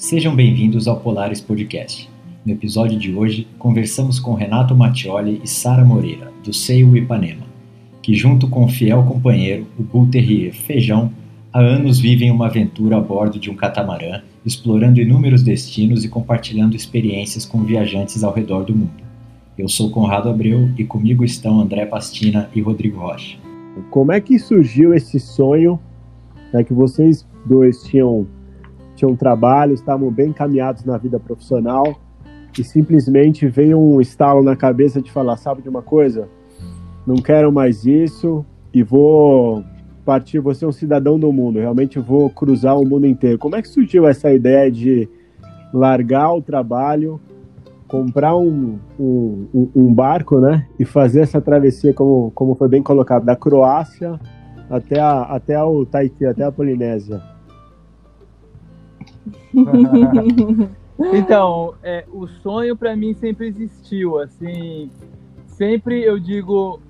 Sejam bem-vindos ao Polaris Podcast. No episódio de hoje, conversamos com Renato Mattioli e Sara Moreira, do Seio Ipanema, que junto com o fiel companheiro, o Bull Terrier Feijão, há anos vivem uma aventura a bordo de um catamarã, explorando inúmeros destinos e compartilhando experiências com viajantes ao redor do mundo. Eu sou Conrado Abreu e comigo estão André Pastina e Rodrigo Rocha. Como é que surgiu esse sonho né, que vocês dois tinham tinham trabalho, estavam bem encaminhados na vida profissional e simplesmente veio um estalo na cabeça de falar, sabe de uma coisa? Não quero mais isso e vou partir, vou ser um cidadão do mundo, realmente vou cruzar o mundo inteiro. Como é que surgiu essa ideia de largar o trabalho, comprar um, um, um barco, né, e fazer essa travessia, como, como foi bem colocado, da Croácia até, a, até o Tahiti, até a Polinésia? então, é, o sonho para mim sempre existiu, assim, sempre eu digo,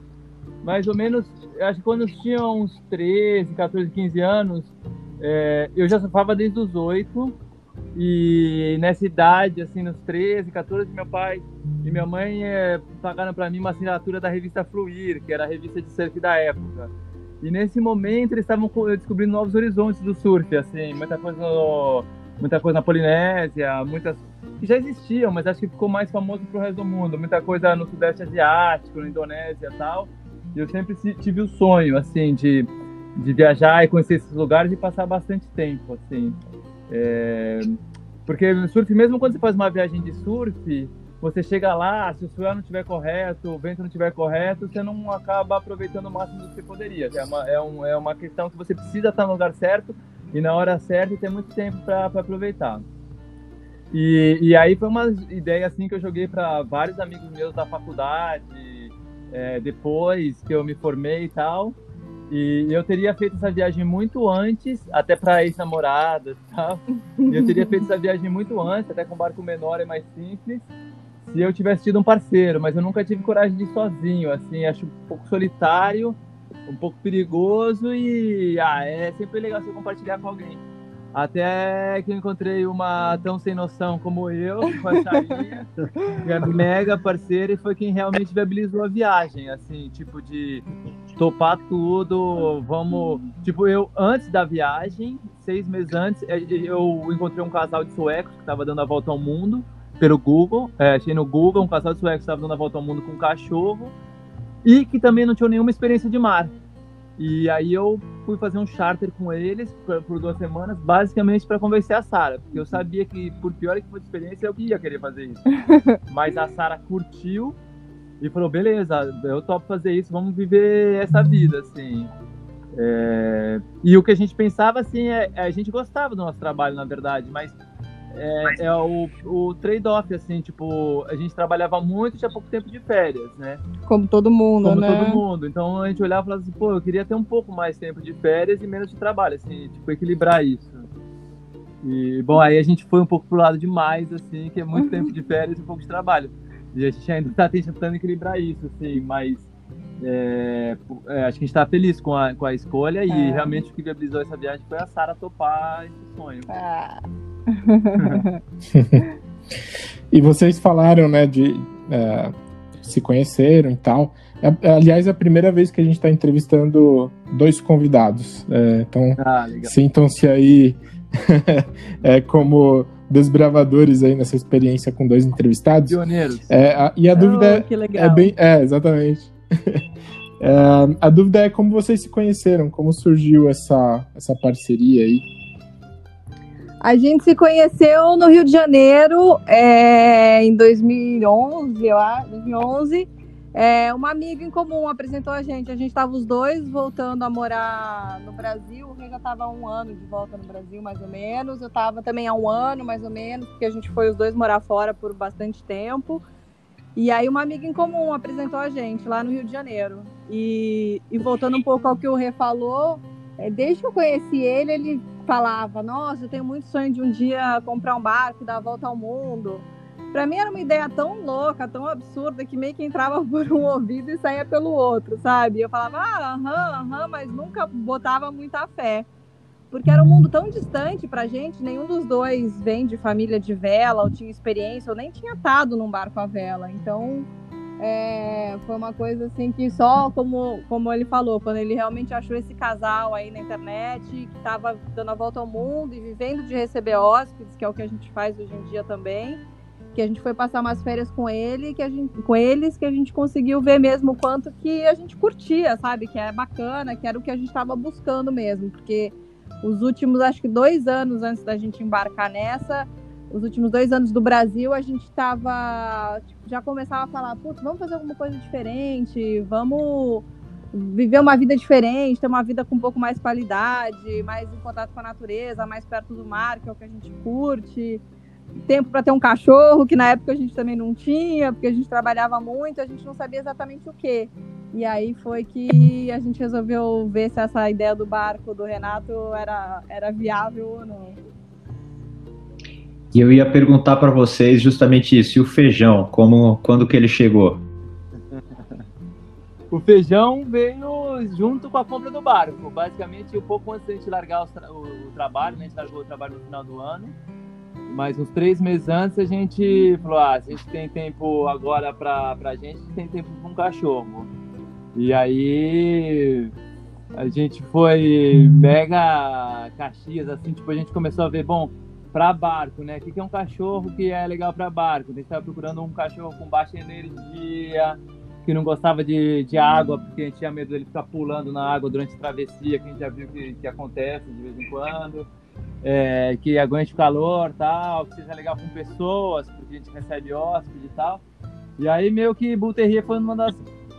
mais ou menos, acho que quando eu tinha uns 13, 14, 15 anos, é, eu já surfava desde os 8, e nessa idade, assim, nos 13, 14, meu pai e minha mãe é, pagaram para mim uma assinatura da revista Fluir, que era a revista de surf da época. E nesse momento eles estavam descobrindo novos horizontes do surf, assim, muita coisa no, muita coisa na Polinésia, muitas que já existiam, mas acho que ficou mais famoso pro resto do mundo. Muita coisa no Sudeste Asiático, na Indonésia e tal. E eu sempre tive o sonho, assim, de, de viajar e conhecer esses lugares e passar bastante tempo, assim. É... Porque surf, mesmo quando você faz uma viagem de surf, você chega lá, se o suor não estiver correto, o vento não estiver correto, você não acaba aproveitando o máximo que você poderia. É uma, é, um, é uma questão que você precisa estar no lugar certo e na hora certa e ter muito tempo para aproveitar. E, e aí foi uma ideia assim que eu joguei para vários amigos meus da faculdade, é, depois que eu me formei e tal. E eu teria feito essa viagem muito antes, até para ex-namoradas e tal. Eu teria feito essa viagem muito antes, até com barco menor e mais simples, se eu tivesse tido um parceiro, mas eu nunca tive coragem de ir sozinho, assim, acho um pouco solitário um pouco perigoso e ah, é sempre legal você compartilhar com alguém. Até que eu encontrei uma tão sem noção como eu, com a Charinha, que é mega parceira e foi quem realmente viabilizou a viagem, assim, tipo de topar tudo, vamos... Tipo, eu, antes da viagem, seis meses antes, é, eu encontrei um casal de suecos que estava dando a volta ao mundo pelo Google, é, achei no Google um casal de suecos que estava dando a volta ao mundo com um cachorro, e que também não tinham nenhuma experiência de mar. E aí eu fui fazer um charter com eles por, por duas semanas, basicamente para convencer a Sara, porque eu sabia que por pior que fosse experiência eu ia querer fazer isso. Mas a Sara curtiu e falou: "Beleza, eu topo fazer isso, vamos viver essa vida assim". É... E o que a gente pensava assim é, a gente gostava do nosso trabalho, na verdade, mas é, é o, o trade-off, assim, tipo, a gente trabalhava muito e tinha pouco tempo de férias, né? Como todo mundo, Como né? Como todo mundo. Então a gente olhava e falava assim, pô, eu queria ter um pouco mais tempo de férias e menos de trabalho, assim, tipo, equilibrar isso. E, bom, aí a gente foi um pouco pro lado demais, assim, que é muito tempo de férias e pouco de trabalho. E a gente ainda tá tentando equilibrar isso, assim, mas é, é, acho que a gente tá feliz com a, com a escolha e é. realmente o que viabilizou essa viagem foi a Sara topar esse sonho. Ah. E vocês falaram, né, de é, se conheceram e tal. É, aliás, é a primeira vez que a gente está entrevistando dois convidados. É, então, ah, sintam-se aí é, como desbravadores aí nessa experiência com dois entrevistados. Pioneiros. É, a, e a oh, dúvida é, é bem. É, exatamente. É, a dúvida é como vocês se conheceram, como surgiu essa, essa parceria aí. A gente se conheceu no Rio de Janeiro é, em 2011, eu acho, 2011. É, uma amiga em comum apresentou a gente. A gente estava os dois voltando a morar no Brasil. O Rei já estava há um ano de volta no Brasil, mais ou menos. Eu estava também há um ano, mais ou menos, porque a gente foi os dois morar fora por bastante tempo. E aí uma amiga em comum apresentou a gente lá no Rio de Janeiro. E, e voltando um pouco ao que o Rê falou, é, desde que eu conheci ele, ele falava: Nossa, eu tenho muito sonho de um dia comprar um barco e dar a volta ao mundo. Para mim era uma ideia tão louca, tão absurda, que meio que entrava por um ouvido e saía pelo outro, sabe? Eu falava, ah, aham, aham, mas nunca botava muita fé. porque era um mundo tão distante pra gente, nenhum dos dois vem de família de vela, ou tinha experiência, ou nem tinha estado num barco à vela. Então, é, foi uma coisa assim que só como, como ele falou, quando ele realmente achou esse casal aí na internet, que estava dando a volta ao mundo e vivendo de receber hóspedes, que é o que a gente faz hoje em dia também, que a gente foi passar umas férias com ele, que a gente, com eles, que a gente conseguiu ver mesmo o quanto que a gente curtia, sabe? Que era bacana, que era o que a gente estava buscando mesmo, porque os últimos, acho que dois anos antes da gente embarcar nessa, os últimos dois anos do Brasil, a gente estava tipo, já começava a falar, putz, vamos fazer alguma coisa diferente, vamos viver uma vida diferente, ter uma vida com um pouco mais qualidade, mais em contato com a natureza, mais perto do mar, que é o que a gente curte. Tempo para ter um cachorro, que na época a gente também não tinha, porque a gente trabalhava muito, a gente não sabia exatamente o que. E aí foi que a gente resolveu ver se essa ideia do barco do Renato era, era viável ou não. E eu ia perguntar para vocês justamente isso, e o feijão, como quando que ele chegou? o feijão veio junto com a compra do barco. Basicamente, um pouco antes da gente largar tra o, trabalho, né? a gente largou o trabalho no final do ano. Mas uns três meses antes a gente falou: ah, se a gente tem tempo agora pra, pra gente, a gente tem tempo para um cachorro. E aí a gente foi mega Caxias, assim, tipo, a gente começou a ver, bom, para barco, né? O que é um cachorro que é legal para barco? A gente estava procurando um cachorro com baixa energia, que não gostava de, de água, porque a gente tinha medo dele ficar pulando na água durante a travessia, que a gente já viu que, que acontece de vez em quando. É, que aguente o calor tal, que seja legal com pessoas, porque a gente recebe hóspede e tal. E aí meio que Bull Terrier foi uma das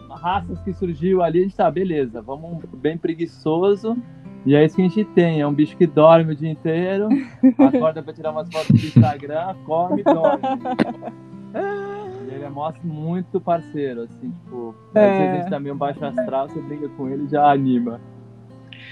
raças que surgiu ali, a gente tá, beleza, vamos bem preguiçoso, e é isso que a gente tem, é um bicho que dorme o dia inteiro, acorda pra tirar umas fotos do Instagram, come e dorme. E ele é mostra muito parceiro, assim, tipo, é. às vezes a gente tá meio baixo astral, você briga com ele e já anima.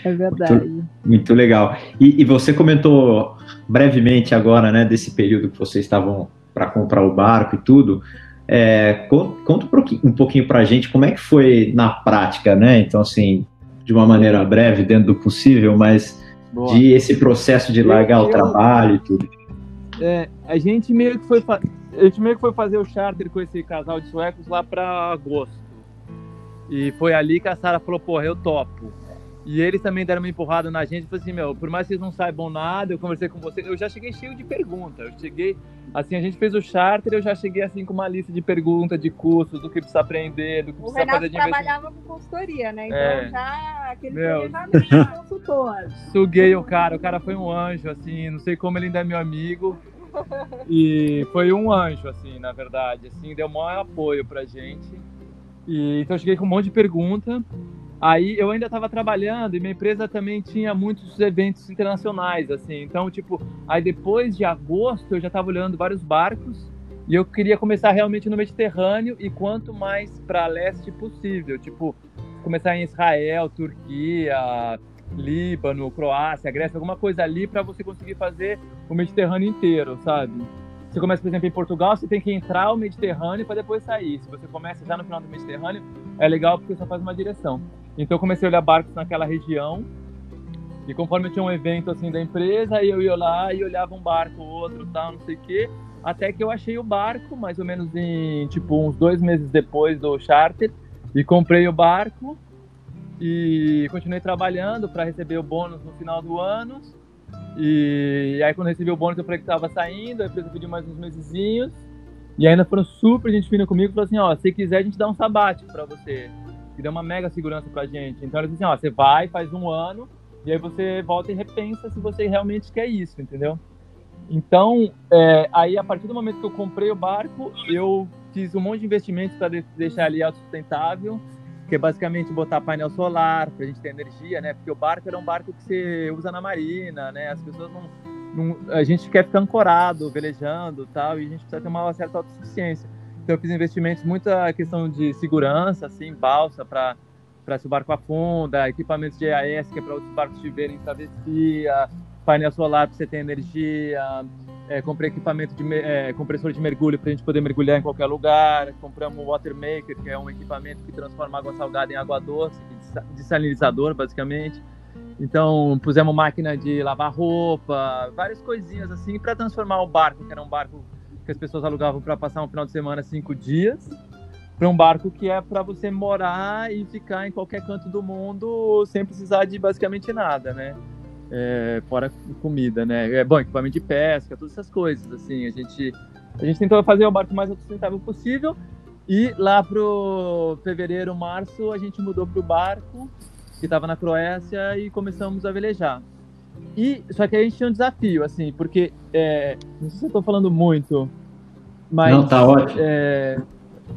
É verdade. Muito, muito legal. E, e, você comentou brevemente agora, né, desse período que vocês estavam para comprar o barco e tudo. É, conta um pouquinho para a gente como é que foi na prática, né? Então, assim, de uma maneira breve, dentro do possível, mas Boa. de esse processo de largar eu, o trabalho e tudo. É, a gente meio que foi a gente meio que foi fazer o charter com esse casal de suecos lá para agosto. E foi ali que a Sara falou, porra, eu topo. E eles também deram uma empurrada na gente, falou assim, meu, por mais que vocês não saibam nada, eu conversei com vocês, eu já cheguei cheio de perguntas, eu cheguei, assim, a gente fez o charter, eu já cheguei, assim, com uma lista de perguntas, de cursos, do que precisa aprender, do que o precisa Renato fazer de trabalhava com consultoria, né, então é. já, aquele meu, consultor. Suguei o cara, o cara foi um anjo, assim, não sei como ele ainda é meu amigo, e foi um anjo, assim, na verdade, assim, deu maior apoio pra gente, e, então eu cheguei com um monte de pergunta, Aí eu ainda estava trabalhando e minha empresa também tinha muitos eventos internacionais, assim. Então, tipo, aí depois de agosto eu já estava olhando vários barcos e eu queria começar realmente no Mediterrâneo e quanto mais para leste possível. Tipo, começar em Israel, Turquia, Líbano, Croácia, Grécia, alguma coisa ali para você conseguir fazer o Mediterrâneo inteiro, sabe? Você começa, por exemplo, em Portugal, você tem que entrar o Mediterrâneo para depois sair. Se você começa já no final do Mediterrâneo, é legal porque só faz uma direção. Então eu comecei a olhar barcos naquela região. E conforme tinha um evento assim da empresa, aí eu ia lá e olhava um barco, outro, tal, não sei o quê. Até que eu achei o barco, mais ou menos em tipo uns dois meses depois do charter, e comprei o barco e continuei trabalhando para receber o bônus no final do ano. E aí quando recebi o bônus eu falei que estava saindo, a empresa pediu mais uns mesezinhos. E ainda foram super gente fina comigo, falou assim, ó, se quiser a gente dá um sabático para você que deu uma mega segurança pra gente. Então eles dizem, ó, você vai, faz um ano, e aí você volta e repensa se você realmente quer isso, entendeu? Então, é, aí a partir do momento que eu comprei o barco, eu fiz um monte de investimentos para deixar ele autossustentável, que é basicamente botar painel solar para a gente ter energia, né? Porque o barco era um barco que você usa na marina, né? As pessoas não, não a gente quer ficar ancorado, velejando, tal, e a gente precisa ter uma certa autossuficiência. Então eu fiz investimentos muita questão de segurança, assim, balsa para para se o barco afunda, equipamentos de EAS que é para outros barcos verem em travessia, painel solar para você ter energia, é, comprei equipamento de é, compressor de mergulho para a gente poder mergulhar em qualquer lugar, compramos um water maker que é um equipamento que transforma água salgada em água doce, desalinizador basicamente. Então, pusemos máquina de lavar roupa, várias coisinhas assim, para transformar o barco, que era um barco que as pessoas alugavam para passar um final de semana, cinco dias, para um barco que é para você morar e ficar em qualquer canto do mundo sem precisar de basicamente nada, né? É, fora comida, né? É, bom, equipamento de pesca, todas essas coisas, assim. A gente, a gente tentou fazer o barco mais sustentável possível e lá pro fevereiro, março, a gente mudou pro barco que estava na Croácia e começamos a velejar. E só que a gente tinha um desafio, assim, porque é, não sei se eu estou falando muito, mas não tá ótimo. É,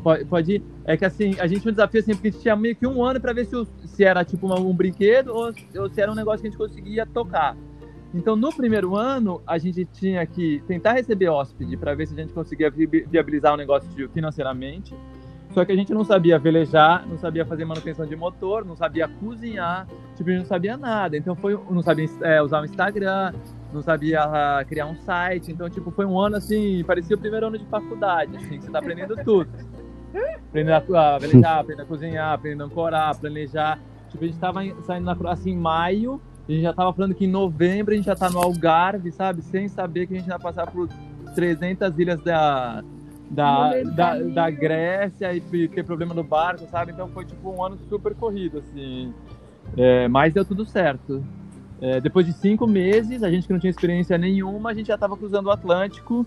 pode, pode ir. É que assim a gente tinha um desafio assim porque a gente tinha meio que um ano para ver se, se era tipo uma, um brinquedo ou, ou se era um negócio que a gente conseguia tocar. Então, no primeiro ano, a gente tinha que tentar receber hóspede para ver se a gente conseguia viabilizar o negócio financeiramente. Só que a gente não sabia velejar, não sabia fazer manutenção de motor, não sabia cozinhar, tipo, a gente não sabia nada. Então foi, não sabia é, usar o Instagram, não sabia uh, criar um site. Então, tipo, foi um ano assim, parecia o primeiro ano de faculdade, assim, que você tá aprendendo tudo. Aprendendo a, a velejar, aprendendo a cozinhar, aprendendo a ancorar, planejar. Tipo, a gente tava saindo na assim em maio, a gente já tava falando que em novembro a gente já tá no Algarve, sabe? Sem saber que a gente ia passar por 300 ilhas da, da, da, da, Grécia e ter problema no barco, sabe? Então foi tipo um ano super corrido, assim. É, mas deu tudo certo. É, depois de cinco meses, a gente que não tinha experiência nenhuma, a gente já estava cruzando o Atlântico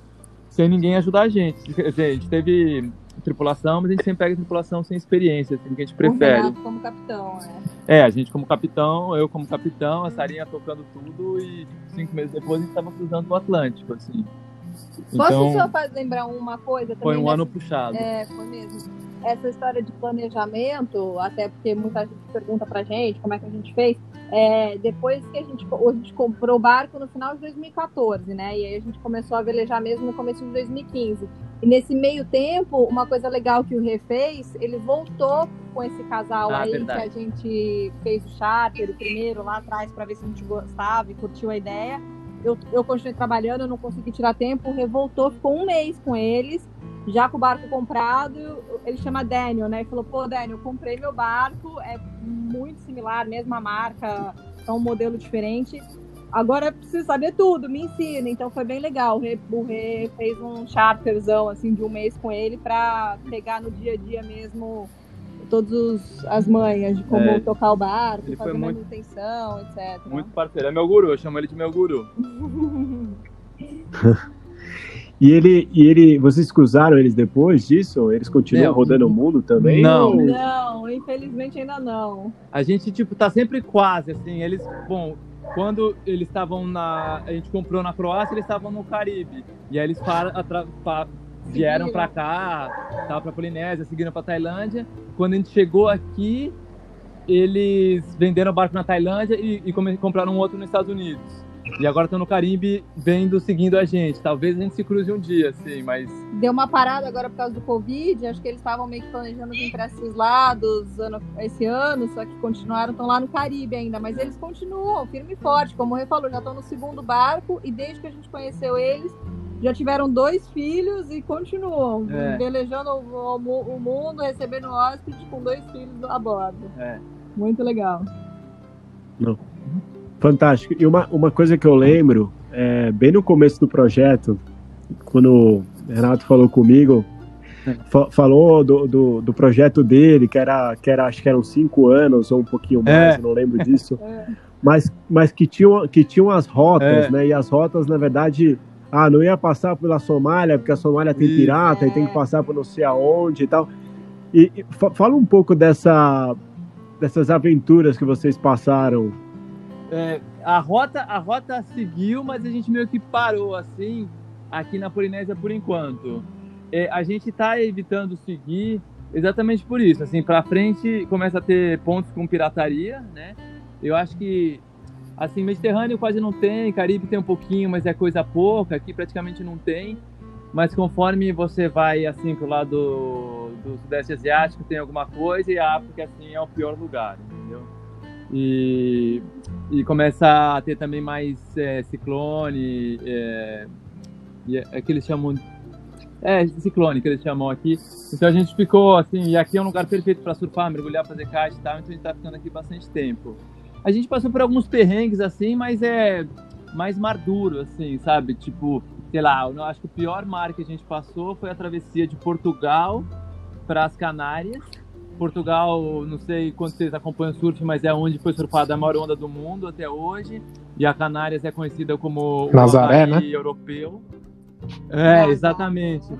sem ninguém ajudar a gente. Quer dizer, a gente teve tripulação, mas a gente sempre pega tripulação sem experiência, assim, que a gente prefere. O como capitão, né? É, a gente como capitão, eu como capitão, a Sarinha tocando tudo e cinco meses depois a gente estava cruzando o Atlântico, assim. Posso então, só fazer lembrar uma coisa também? Foi um dessa, ano puxado. É, foi mesmo. Essa história de planejamento, até porque muita gente pergunta pra gente como é que a gente fez. É, depois que a gente, a gente comprou o barco no final de 2014, né? E aí a gente começou a velejar mesmo no começo de 2015. E nesse meio tempo, uma coisa legal que o Rê fez, ele voltou com esse casal ah, aí verdade. que a gente fez o charter, o primeiro lá atrás, para ver se a gente gostava e curtiu a ideia eu, eu continuei trabalhando, eu não consegui tirar tempo, revoltou, ficou um mês com eles, já com o barco comprado, ele chama Daniel, né? E falou, pô, Daniel, comprei meu barco, é muito similar, mesma marca, é um modelo diferente. Agora eu preciso saber tudo, me ensina. Então foi bem legal. O Rê, o Rê fez um charterzão assim de um mês com ele para pegar no dia a dia mesmo todas as manhas de como é, tocar o barco, ele fazer muito, manutenção, etc. Muito parceiro. É meu guru, eu chamo ele de meu guru. e ele, e ele, vocês cruzaram eles depois disso? Eles continuam não, rodando o mundo também? Não. Não, infelizmente ainda não. A gente, tipo, tá sempre quase, assim, eles, bom, quando eles estavam na. A gente comprou na Croácia, eles estavam no Caribe. E aí eles para, vieram para cá, tava para Polinésia, seguiram para Tailândia. Quando a gente chegou aqui, eles venderam o barco na Tailândia e, e compraram um outro nos Estados Unidos. E agora estão no Caribe vendo, seguindo a gente. Talvez a gente se cruze um dia, assim, mas. Deu uma parada agora por causa do Covid. Acho que eles estavam meio que planejando vir para esses lados ano, esse ano, só que continuaram, estão lá no Caribe ainda. Mas eles continuam, firme e forte. Como o Rê falou, já estão no segundo barco e desde que a gente conheceu eles, já tiveram dois filhos e continuam é. velejando o, o, mundo, recebendo hóspede com dois filhos a bordo. É. Muito legal. Não. Fantástico. E uma, uma coisa que eu lembro, é, bem no começo do projeto, quando o Renato falou comigo, fa falou do, do, do, projeto dele, que era, que era, acho que eram cinco anos ou um pouquinho mais, é. não lembro disso. É. Mas, mas que tinham que tinham as rotas, é. né? E as rotas, na verdade, ah, não ia passar pela Somália, porque a Somália tem pirata é. e tem que passar por não sei aonde e tal. E, e fala um pouco dessa, dessas aventuras que vocês passaram. É, a rota a rota seguiu, mas a gente meio que parou assim aqui na Polinésia por enquanto. É, a gente está evitando seguir exatamente por isso. Assim, para frente começa a ter pontos com pirataria, né? Eu acho que Assim, Mediterrâneo quase não tem, Caribe tem um pouquinho, mas é coisa pouca, aqui praticamente não tem. Mas conforme você vai assim pro lado do, do Sudeste Asiático, tem alguma coisa, e a África assim é o pior lugar, entendeu? E, e começa a ter também mais é, ciclone, é, e é, é que eles chamam é, ciclone que eles chamam aqui. Então a gente ficou assim, e aqui é um lugar perfeito para surfar, mergulhar, fazer kite e tal, então a gente tá ficando aqui bastante tempo. A gente passou por alguns perrengues assim, mas é mais mar duro, assim, sabe? Tipo, sei lá, eu acho que o pior mar que a gente passou foi a travessia de Portugal para as Canárias. Portugal, não sei quando vocês acompanham o surf, mas é onde foi surfada a maior onda do mundo até hoje. E a Canárias é conhecida como Nazaré, o né? europeu. É, exatamente.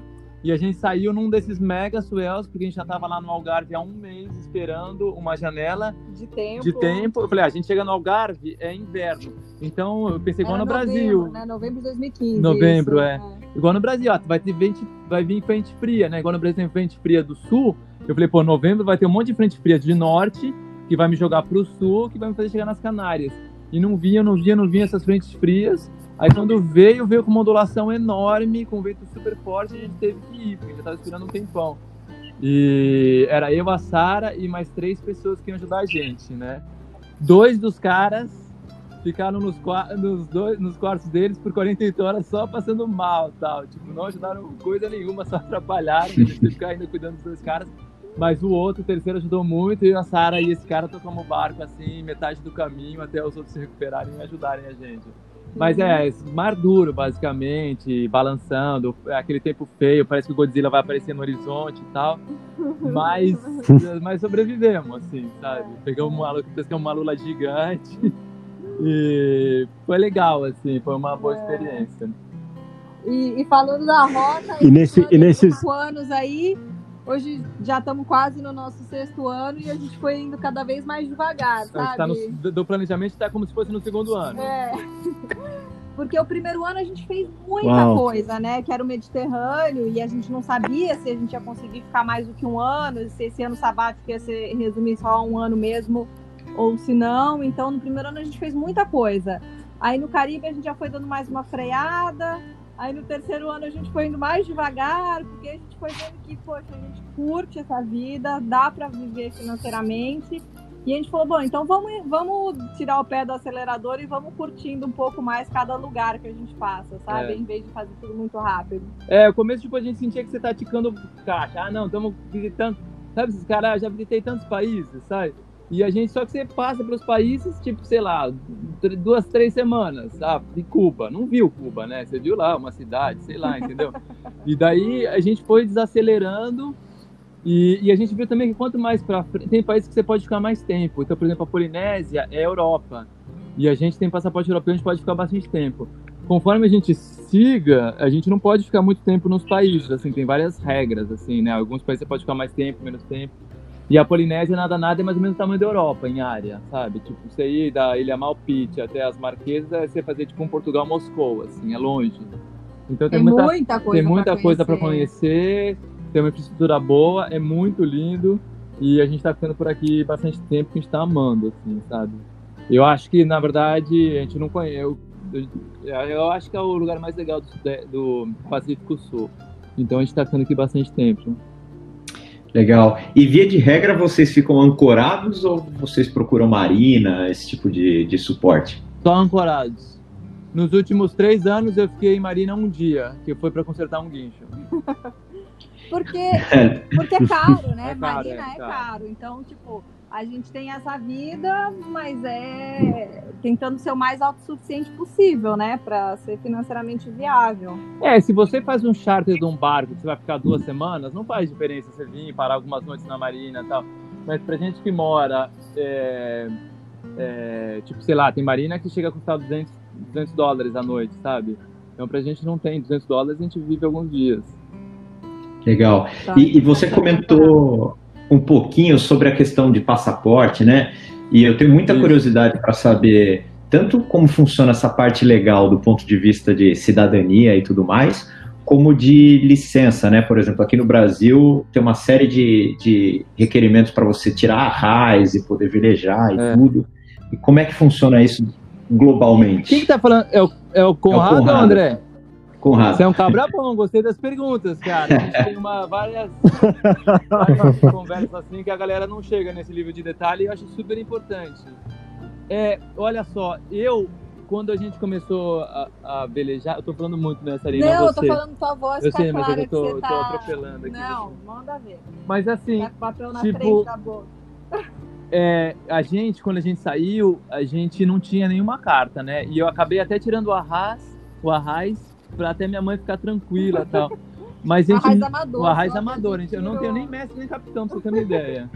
E a gente saiu num desses mega swells, porque a gente já estava lá no Algarve há um mês esperando uma janela de tempo. De tempo. Eu falei, ah, a gente chega no Algarve, é inverno. Então eu pensei igual no novembro, Brasil. Né? Novembro de 2015. Novembro, é. é. Igual no Brasil, ó, vai, ter vente, vai vir frente fria, né? Igual no Brasil tem frente fria do sul. Eu falei, pô, novembro vai ter um monte de frente fria de norte, que vai me jogar pro sul, que vai me fazer chegar nas Canárias. E não vinha, não vinha, não vinha essas frentes frias. Aí quando veio, veio com uma ondulação enorme, com vento super forte, a gente teve que ir, porque já estava esperando um tempão. E era eu, a Sara e mais três pessoas que iam ajudar a gente, né? Dois dos caras ficaram nos, nos, dois, nos quartos deles por 48 horas só passando mal, tal. Tipo, não ajudaram coisa nenhuma, só atrapalharam. A gente teve que ainda cuidando dos dois caras. Mas o outro, o terceiro, ajudou muito. E a Sara e esse cara tocamos o barco, assim, metade do caminho, até os outros se recuperarem e ajudarem a gente. Mas é, mar duro, basicamente, balançando, aquele tempo feio, parece que o Godzilla vai aparecer no horizonte e tal. Mas, mas sobrevivemos, assim, sabe? Pegamos uma, pescamos uma lula gigante e foi legal, assim, foi uma boa é. experiência. E, e falando da rota, e, nesse, e nesses anos aí, Hoje já estamos quase no nosso sexto ano e a gente foi indo cada vez mais devagar, sabe? Tá no, do planejamento está como se fosse no segundo ano. É. Porque o primeiro ano a gente fez muita Uau. coisa, né? Que era o Mediterrâneo e a gente não sabia se a gente ia conseguir ficar mais do que um ano, se esse ano sabático ia ser resumir só um ano mesmo ou se não. Então, no primeiro ano a gente fez muita coisa. Aí no Caribe a gente já foi dando mais uma freada. Aí no terceiro ano a gente foi indo mais devagar, porque a gente foi vendo que, poxa, a gente curte essa vida, dá para viver financeiramente. E a gente falou, bom, então vamos, vamos tirar o pé do acelerador e vamos curtindo um pouco mais cada lugar que a gente passa, sabe? É. Em vez de fazer tudo muito rápido. É, o começo, tipo, a gente sentia que você tá ticando caixa. Ah, não, estamos visitando. Sabe, esses caras, já visitei tantos países, sabe? E a gente, só que você passa pelos países, tipo, sei lá, duas, três semanas, ah, de Cuba. Não viu Cuba, né? Você viu lá uma cidade, sei lá, entendeu? e daí a gente foi desacelerando e, e, a gente viu também que quanto mais para frente, tem países que você pode ficar mais tempo. Então, por exemplo, a Polinésia é Europa. E a gente tem passaporte europeu, a gente pode ficar bastante tempo. Conforme a gente siga, a gente não pode ficar muito tempo nos países, assim, tem várias regras, assim, né? Alguns países você pode ficar mais tempo, menos tempo. E a Polinésia, nada, nada, é mais ou menos o tamanho da Europa em área, sabe? Tipo, você ir da Ilha Malpite até as Marquesas, é você fazer tipo um Portugal-Moscou, assim, é longe. Então tem, tem muita, muita, coisa tem muita coisa para conhecer, tem uma infraestrutura boa, é muito lindo. E a gente tá ficando por aqui bastante tempo que a gente tá amando, assim, sabe? Eu acho que, na verdade, a gente não conhece. Eu, eu, eu acho que é o lugar mais legal do, do Pacífico Sul. Então a gente tá ficando aqui bastante tempo. Legal. E via de regra, vocês ficam ancorados ou vocês procuram marina, esse tipo de, de suporte? Só ancorados. Nos últimos três anos eu fiquei em marina um dia, que foi para consertar um guincho. porque, porque é caro, né? É caro, marina é, é caro. caro. Então, tipo, a gente tem essa vida, mas é tentando ser o mais autossuficiente possível, né? Para ser financeiramente viável. É, se você faz um charter de um barco que você vai ficar duas semanas, não faz diferença você vir parar algumas noites na marina e tal. Mas pra gente que mora, é, é, tipo, sei lá, tem marina que chega a custar 200, 200 dólares a noite, sabe? Então pra gente não tem 200 dólares, a gente vive alguns dias. Legal. Tá. E, e você comentou um pouquinho sobre a questão de passaporte, né? E eu tenho muita curiosidade para saber tanto como funciona essa parte legal do ponto de vista de cidadania e tudo mais, como de licença, né? Por exemplo, aqui no Brasil tem uma série de, de requerimentos para você tirar a raiz e poder velejar e é. tudo. E como é que funciona isso globalmente? Quem que tá falando? É o, é o Conrado, é o Conrado. ou André? Conrado. Você é um cabra bom, gostei das perguntas, cara. A gente tem uma, várias, várias conversas assim que a galera não chega nesse livro de detalhe e eu acho super importante. É, olha só, eu, quando a gente começou a, a velejar, eu tô falando muito nessa linha. Não, você. eu tô falando tua voz, eu tá sei, mas eu tô, tá... atropelando aqui. Não, manda ver. Mas assim, tá papel na tipo, frente da boca. é, a gente, quando a gente saiu, a gente não tinha nenhuma carta, né? E eu acabei até tirando o arras, o arraiz, pra até minha mãe ficar tranquila e tal. Mas gente, Arraiz amador. o arraiz amador, gente eu não tenho nem mestre nem capitão, pra você ter uma ideia.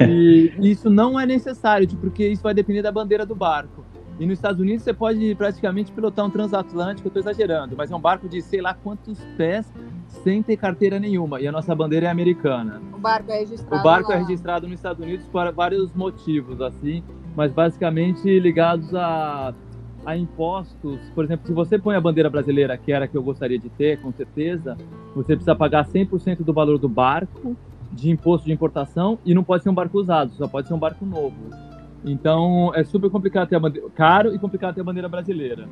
E isso não é necessário, tipo, porque isso vai depender da bandeira do barco. E nos Estados Unidos você pode praticamente pilotar um transatlântico, eu tô exagerando, mas é um barco de sei lá quantos pés sem ter carteira nenhuma. E a nossa bandeira é americana. O barco é registrado. O barco lá. é registrado nos Estados Unidos por vários motivos, assim, mas basicamente ligados a, a impostos. Por exemplo, se você põe a bandeira brasileira, que era a que eu gostaria de ter, com certeza, você precisa pagar 100% do valor do barco de imposto de importação e não pode ser um barco usado, só pode ser um barco novo. Então é super complicado ter a bandeira, caro e complicado ter a bandeira brasileira.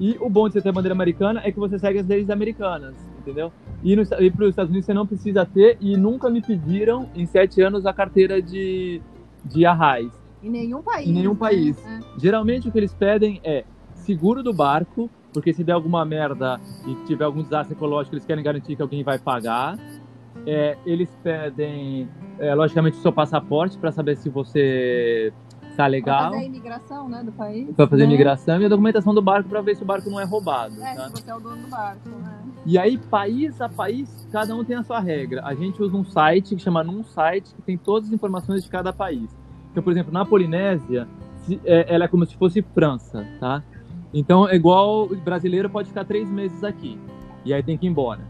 E o bom de você ter a bandeira americana é que você segue as leis americanas, entendeu? E, no, e para os Estados Unidos você não precisa ter e nunca me pediram em sete anos a carteira de, de arraiz. Em nenhum país. Em nenhum né? país. É. Geralmente o que eles pedem é seguro do barco, porque se der alguma merda e tiver algum desastre ecológico, eles querem garantir que alguém vai pagar. É, eles pedem, é, logicamente, o seu passaporte para saber se você tá Pra legal, fazer a imigração, né, do país. para fazer né? imigração e a documentação do barco para ver se o barco não é roubado. É, tá? se você é o dono do barco, né? E aí, país a país, cada um tem a sua regra. A gente usa um site que chama Num Site, que tem todas as informações de cada país. Então, por exemplo, na Polinésia, se- é, ela é como se fosse França, tá? Então, é igual brasileiro pode ficar três meses aqui. E aí tem que ir embora.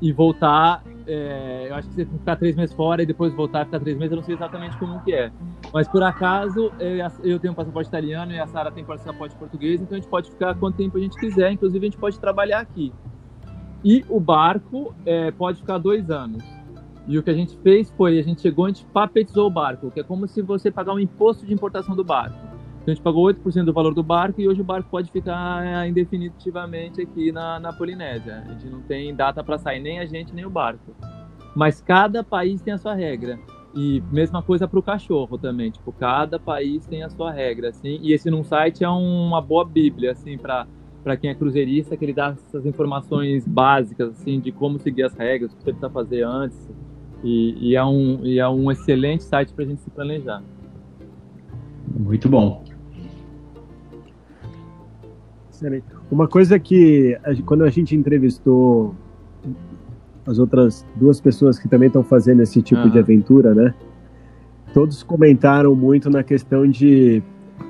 E voltar, é, eu acho que você tem que ficar três meses fora e depois voltar e ficar três meses, eu não sei exatamente como que é. Mas por acaso, eu, eu tenho um passaporte italiano e a Sara tem passaporte português, então a gente pode ficar quanto tempo a gente quiser, inclusive a gente pode trabalhar aqui. E o barco é, pode ficar dois anos. E o que a gente fez foi, a gente chegou, a gente papetizou o barco, que é como se você pagar um imposto de importação do barco. Então a gente pagou 8% do valor do barco e hoje o barco pode ficar é, indefinitivamente aqui na, na Polinésia. A gente não tem data para sair, nem a gente, nem o barco. Mas cada país tem a sua regra. E mesma coisa para o cachorro também. Tipo, cada país tem a sua regra, assim. E esse num site é uma boa bíblia, assim, para para quem é cruzeirista, que ele dá essas informações básicas, assim, de como seguir as regras, o que você precisa fazer antes. E, e é, um, e é um excelente site para a gente se planejar. Muito bom. Excelente. Uma coisa que quando a gente entrevistou as outras duas pessoas que também estão fazendo esse tipo de Aham. aventura, né? Todos comentaram muito na questão de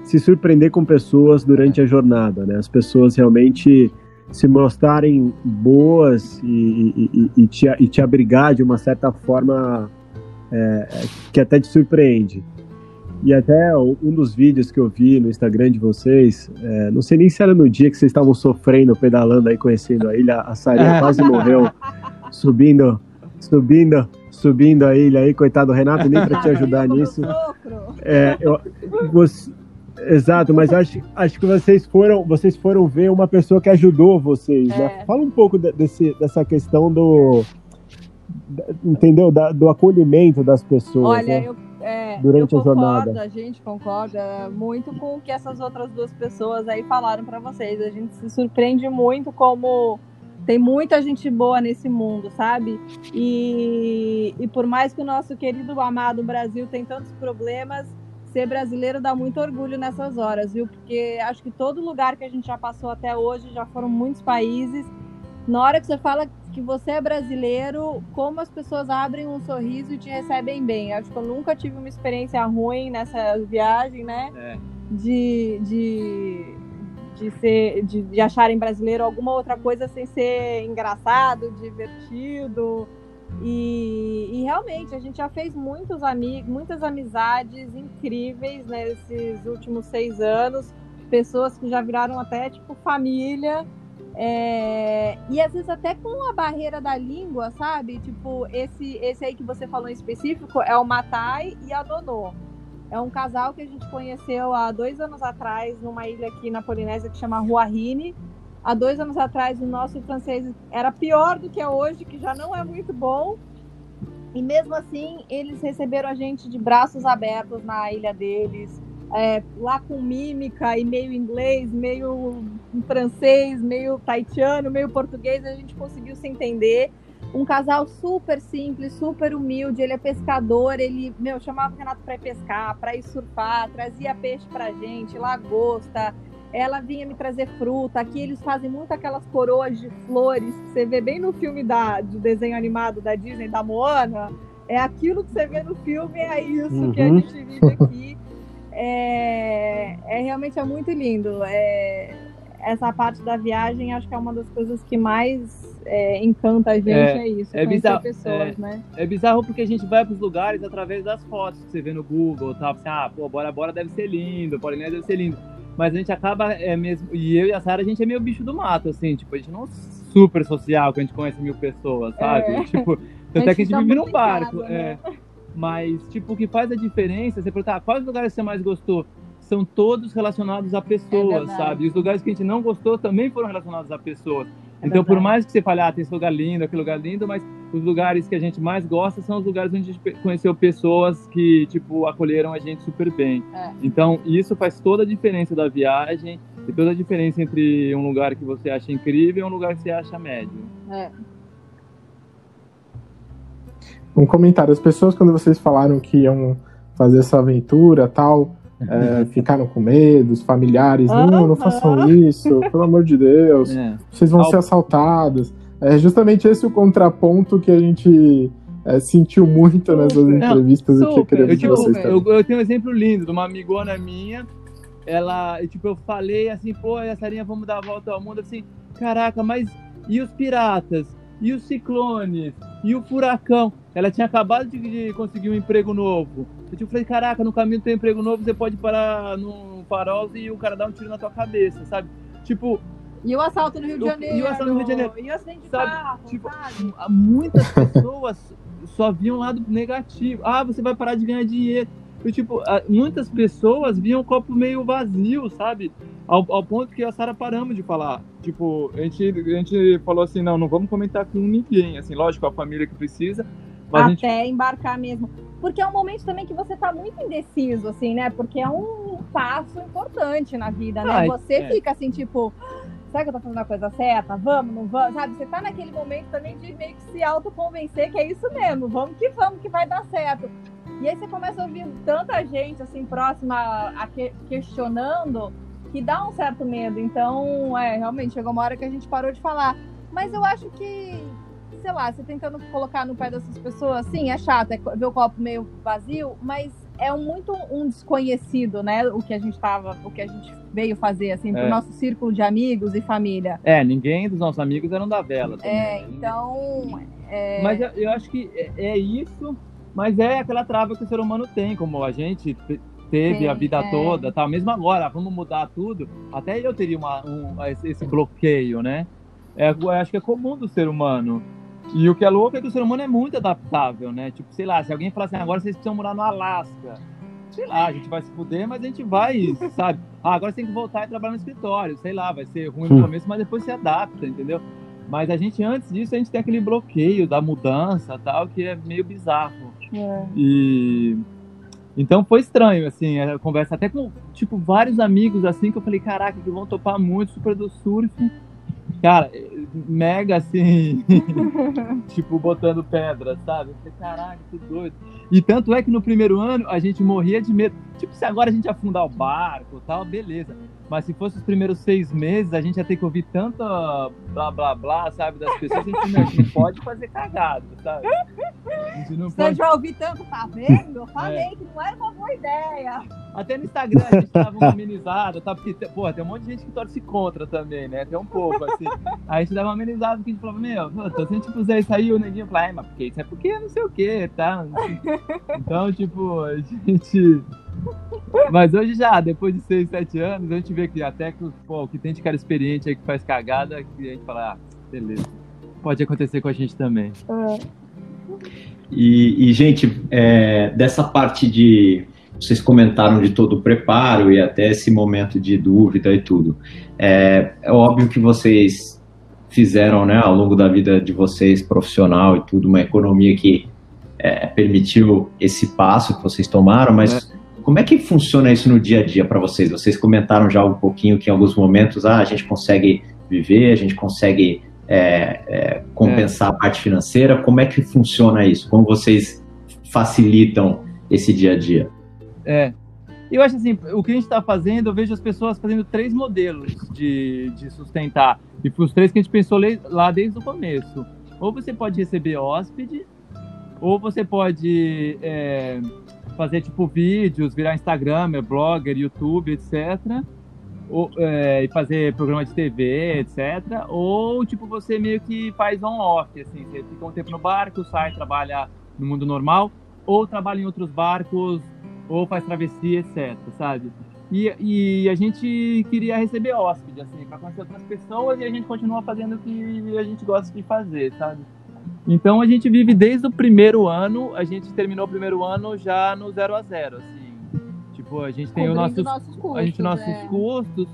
se surpreender com pessoas durante a jornada, né? As pessoas realmente se mostrarem boas e, e- e- te, e te abrigar de uma certa forma é, que até te surpreende. E até um dos vídeos que eu vi no Instagram de vocês, é, não sei nem se era no dia que vocês estavam sofrendo, pedalando aí, conhecendo a ilha, a Sarinha quase morreu, subindo, subindo, subindo a ilha aí, coitado do Renato, nem para te ajudar nisso. É, eu- você- exato, mas acho, acho que vocês foram, vocês foram ver uma pessoa que ajudou vocês, né? É. Fala um pouco de- desse, dessa questão do, entendeu, Da- do acolhimento das pessoas. Olha, né? eu, é, Durante eu a jornada. a gente concorda muito com o que essas outras duas pessoas aí falaram para vocês. A gente se surpreende muito como tem muita gente boa nesse mundo, sabe? E, e por mais que o nosso querido amado Brasil tem tantos problemas, ser brasileiro dá muito orgulho nessas horas, viu? Porque acho que todo lugar que a gente já passou até hoje, já foram muitos países. Na hora que você fala que você é brasileiro, como as pessoas abrem um sorriso e te recebem bem. Acho que eu nunca tive uma experiência ruim nessa viagem, né? É. De, de, de, ser, de, de acharem brasileiro alguma outra coisa sem ser engraçado, divertido. E, e realmente a gente já fez muitos amigos, muitas amizades incríveis nesses últimos seis anos, pessoas que já viraram até tipo família. É, e às vezes até com a barreira da língua, sabe? Tipo, esse, esse aí que você falou em específico é o Matai e a Nonô. É um casal que a gente conheceu há dois anos atrás numa ilha aqui na Polinésia que chama Ruahine. Há dois anos atrás o nosso francês era pior do que é hoje, que já não é muito bom. E mesmo assim, eles receberam a gente de braços abertos na ilha deles é, lá com mímica e meio inglês, meio francês, meio taitiano, meio português, a gente conseguiu se entender. um casal super simples, super humilde. Ele é pescador, ele, meu, chamava o Renato para pescar, para ir surfar, trazia peixe pra gente, lagosta. Ela vinha me trazer fruta. Aqui eles fazem muito aquelas coroas de flores que você vê bem no filme da, do desenho animado da Disney, da Moana. É aquilo que você vê no filme, é isso uhum. que a uhum. gente vive aqui. É, é realmente é muito lindo. É, essa parte da viagem acho que é uma das coisas que mais é, encanta a gente é, é isso, é bizarro, pessoas, é, né? É bizarro porque a gente vai para os lugares através das fotos que você vê no Google, tá? Assim, ah, pô, Bora Bora deve ser lindo, Polinésia deve ser lindo. Mas a gente acaba, é mesmo, e eu e a Sara, a gente é meio bicho do mato, assim, tipo, a gente não é super social, que a gente conhece mil pessoas, sabe? É. Tipo, tanto é que a gente vive num barco, né? é. Mas, tipo, o que faz a diferença, você perguntar, ah, quais lugares você mais gostou? São todos relacionados a pessoas, é sabe? E os lugares que a gente não gostou também foram relacionados a pessoas. É então, por mais que você fale, ah, tem esse lugar lindo, aquele lugar lindo, mas os lugares que a gente mais gosta são os lugares onde a gente conheceu pessoas que, tipo, acolheram a gente super bem. É. Então, isso faz toda a diferença da viagem e toda a diferença entre um lugar que você acha incrível e um lugar que você acha médio. É. Um comentário. As pessoas, quando vocês falaram que iam fazer essa aventura tal, é, ficaram com medo, os familiares, não, não façam isso, pelo amor de Deus, é. vocês vão Al... ser assaltados. É justamente esse o contraponto que a gente é, sentiu muito nessas entrevistas e que eu, tipo, vocês eu, eu, tenho um exemplo lindo de uma amigona minha, ela, tipo, eu falei assim, pô, a Sarinha, vamos dar a volta ao mundo, assim, caraca, mas e os piratas? E os ciclones? E o furacão? Ela tinha acabado de, de conseguir um emprego novo. Eu tipo, falei, caraca, no caminho teu emprego novo, você pode parar no farol e o cara dá um tiro na tua cabeça, sabe? Tipo, e o assalto no Rio de Janeiro. E o assalto no Rio de Janeiro. E o acidente de sabe? carro, tipo, sabe? Muitas pessoas só viam um lado negativo. Ah, você vai parar de ganhar dinheiro. Tipo, muitas pessoas viam o copo meio vazio, sabe? Ao, ao ponto que a Sara paramos de falar. Tipo, a gente, a gente falou assim, não, não vamos comentar com ninguém. Assim, lógico, a família que precisa, até gente... embarcar mesmo. Porque é um momento também que você tá muito indeciso, assim, né? Porque é um passo importante na vida, né? você é. fica assim, tipo, será que eu tô fazendo a coisa certa? Vamos, não vamos? Sabe? Você tá naquele momento também de meio que se autoconvencer que é isso mesmo, vamos que vamos, que vai dar certo. E aí você começa a ouvir tanta gente, assim, próxima a que, questionando, que dá um certo medo. Então, é, realmente, chegou uma hora que a gente parou de falar. Mas eu acho que sei lá, você tentando colocar no pé dessas pessoas, sim, é chato, é ver o copo meio vazio, mas é muito um desconhecido, né? O que a gente tava, o que a gente veio fazer, assim, pro é. nosso círculo de amigos e família. É, ninguém dos nossos amigos eram da vela. Também, é, né? então. É... Mas eu, eu, acho que é, é, isso, mas é aquela trava que o ser humano tem, como a gente teve Sim, a vida é. toda, tal. Mesmo agora, vamos mudar tudo. Até eu teria uma, um, esse bloqueio, né? É, eu acho que é comum do ser humano. E o que é louco é que o ser humano é muito adaptável, né? Tipo, sei lá, se alguém falar assim, agora vocês precisam morar no Alasca. Sei lá, a gente vai se fuder, mas a gente vai, sabe? Ah, agora você tem que voltar e trabalhar no escritório. Sei lá, vai ser ruim no começo, mas depois se adapta, entendeu? Mas a gente, antes disso, a gente tem aquele bloqueio da mudança tal, que é meio bizarro. É. E. Então foi estranho, assim, a conversa até com, tipo, vários amigos, assim, que eu falei, caraca, que vão topar muito, super do surf. Cara, mega assim, tipo, botando pedra, sabe? Eu falei, caraca, que doido. E tanto é que no primeiro ano a gente morria de medo. Tipo, se agora a gente afundar o barco tal, beleza. Mas se fosse os primeiros seis meses, a gente ia ter que ouvir tanta blá blá blá, sabe, das pessoas, a gente não, a gente pode fazer cagada, sabe? A gente não Você pode... já ouviu tanto, tá vendo? Eu falei é. que não era uma boa ideia. Até no Instagram a gente tava uma amenizada, tá? Porque, pô, tem um monte de gente que torce contra também, né? Tem um pouco, assim. Aí a gente dava uma amenizada, porque a gente falava, meu, se a gente puser isso aí, o neguinho fala, ah, mas porque isso é porque não sei o que, tá? Então, tipo, a gente mas hoje já, depois de 6, 7 anos, a gente vê que até que pô, que tem de cara experiente aí que faz cagada, que a gente fala, ah, beleza. Pode acontecer com a gente também. É. E, e, gente, é, dessa parte de. Vocês comentaram de todo o preparo e até esse momento de dúvida e tudo. É, é óbvio que vocês fizeram, né, ao longo da vida de vocês, profissional e tudo, uma economia que é, permitiu esse passo que vocês tomaram, mas é. Como é que funciona isso no dia a dia para vocês? Vocês comentaram já um pouquinho que em alguns momentos ah, a gente consegue viver, a gente consegue é, é, compensar a parte financeira. Como é que funciona isso? Como vocês facilitam esse dia a dia? É, eu acho assim, o que a gente está fazendo, eu vejo as pessoas fazendo três modelos de, de sustentar. E foi os três que a gente pensou lá desde o começo. Ou você pode receber hóspede, ou você pode é, fazer tipo vídeos, virar Instagram, blogger, YouTube, etc. Ou, é, e fazer programa de TV, etc. Ou tipo você meio que faz on-off, assim, você fica um tempo no barco, sai, trabalha no mundo normal, ou trabalha em outros barcos ou faz travessia, etc, sabe? E, e a gente queria receber hóspede, assim, para conhecer outras pessoas e a gente continua fazendo o que a gente gosta de fazer, sabe? Então a gente vive desde o primeiro ano, a gente terminou o primeiro ano já no zero a zero, assim. Tipo, a gente tem os nossos, nossos custos, a gente nossos é. custos,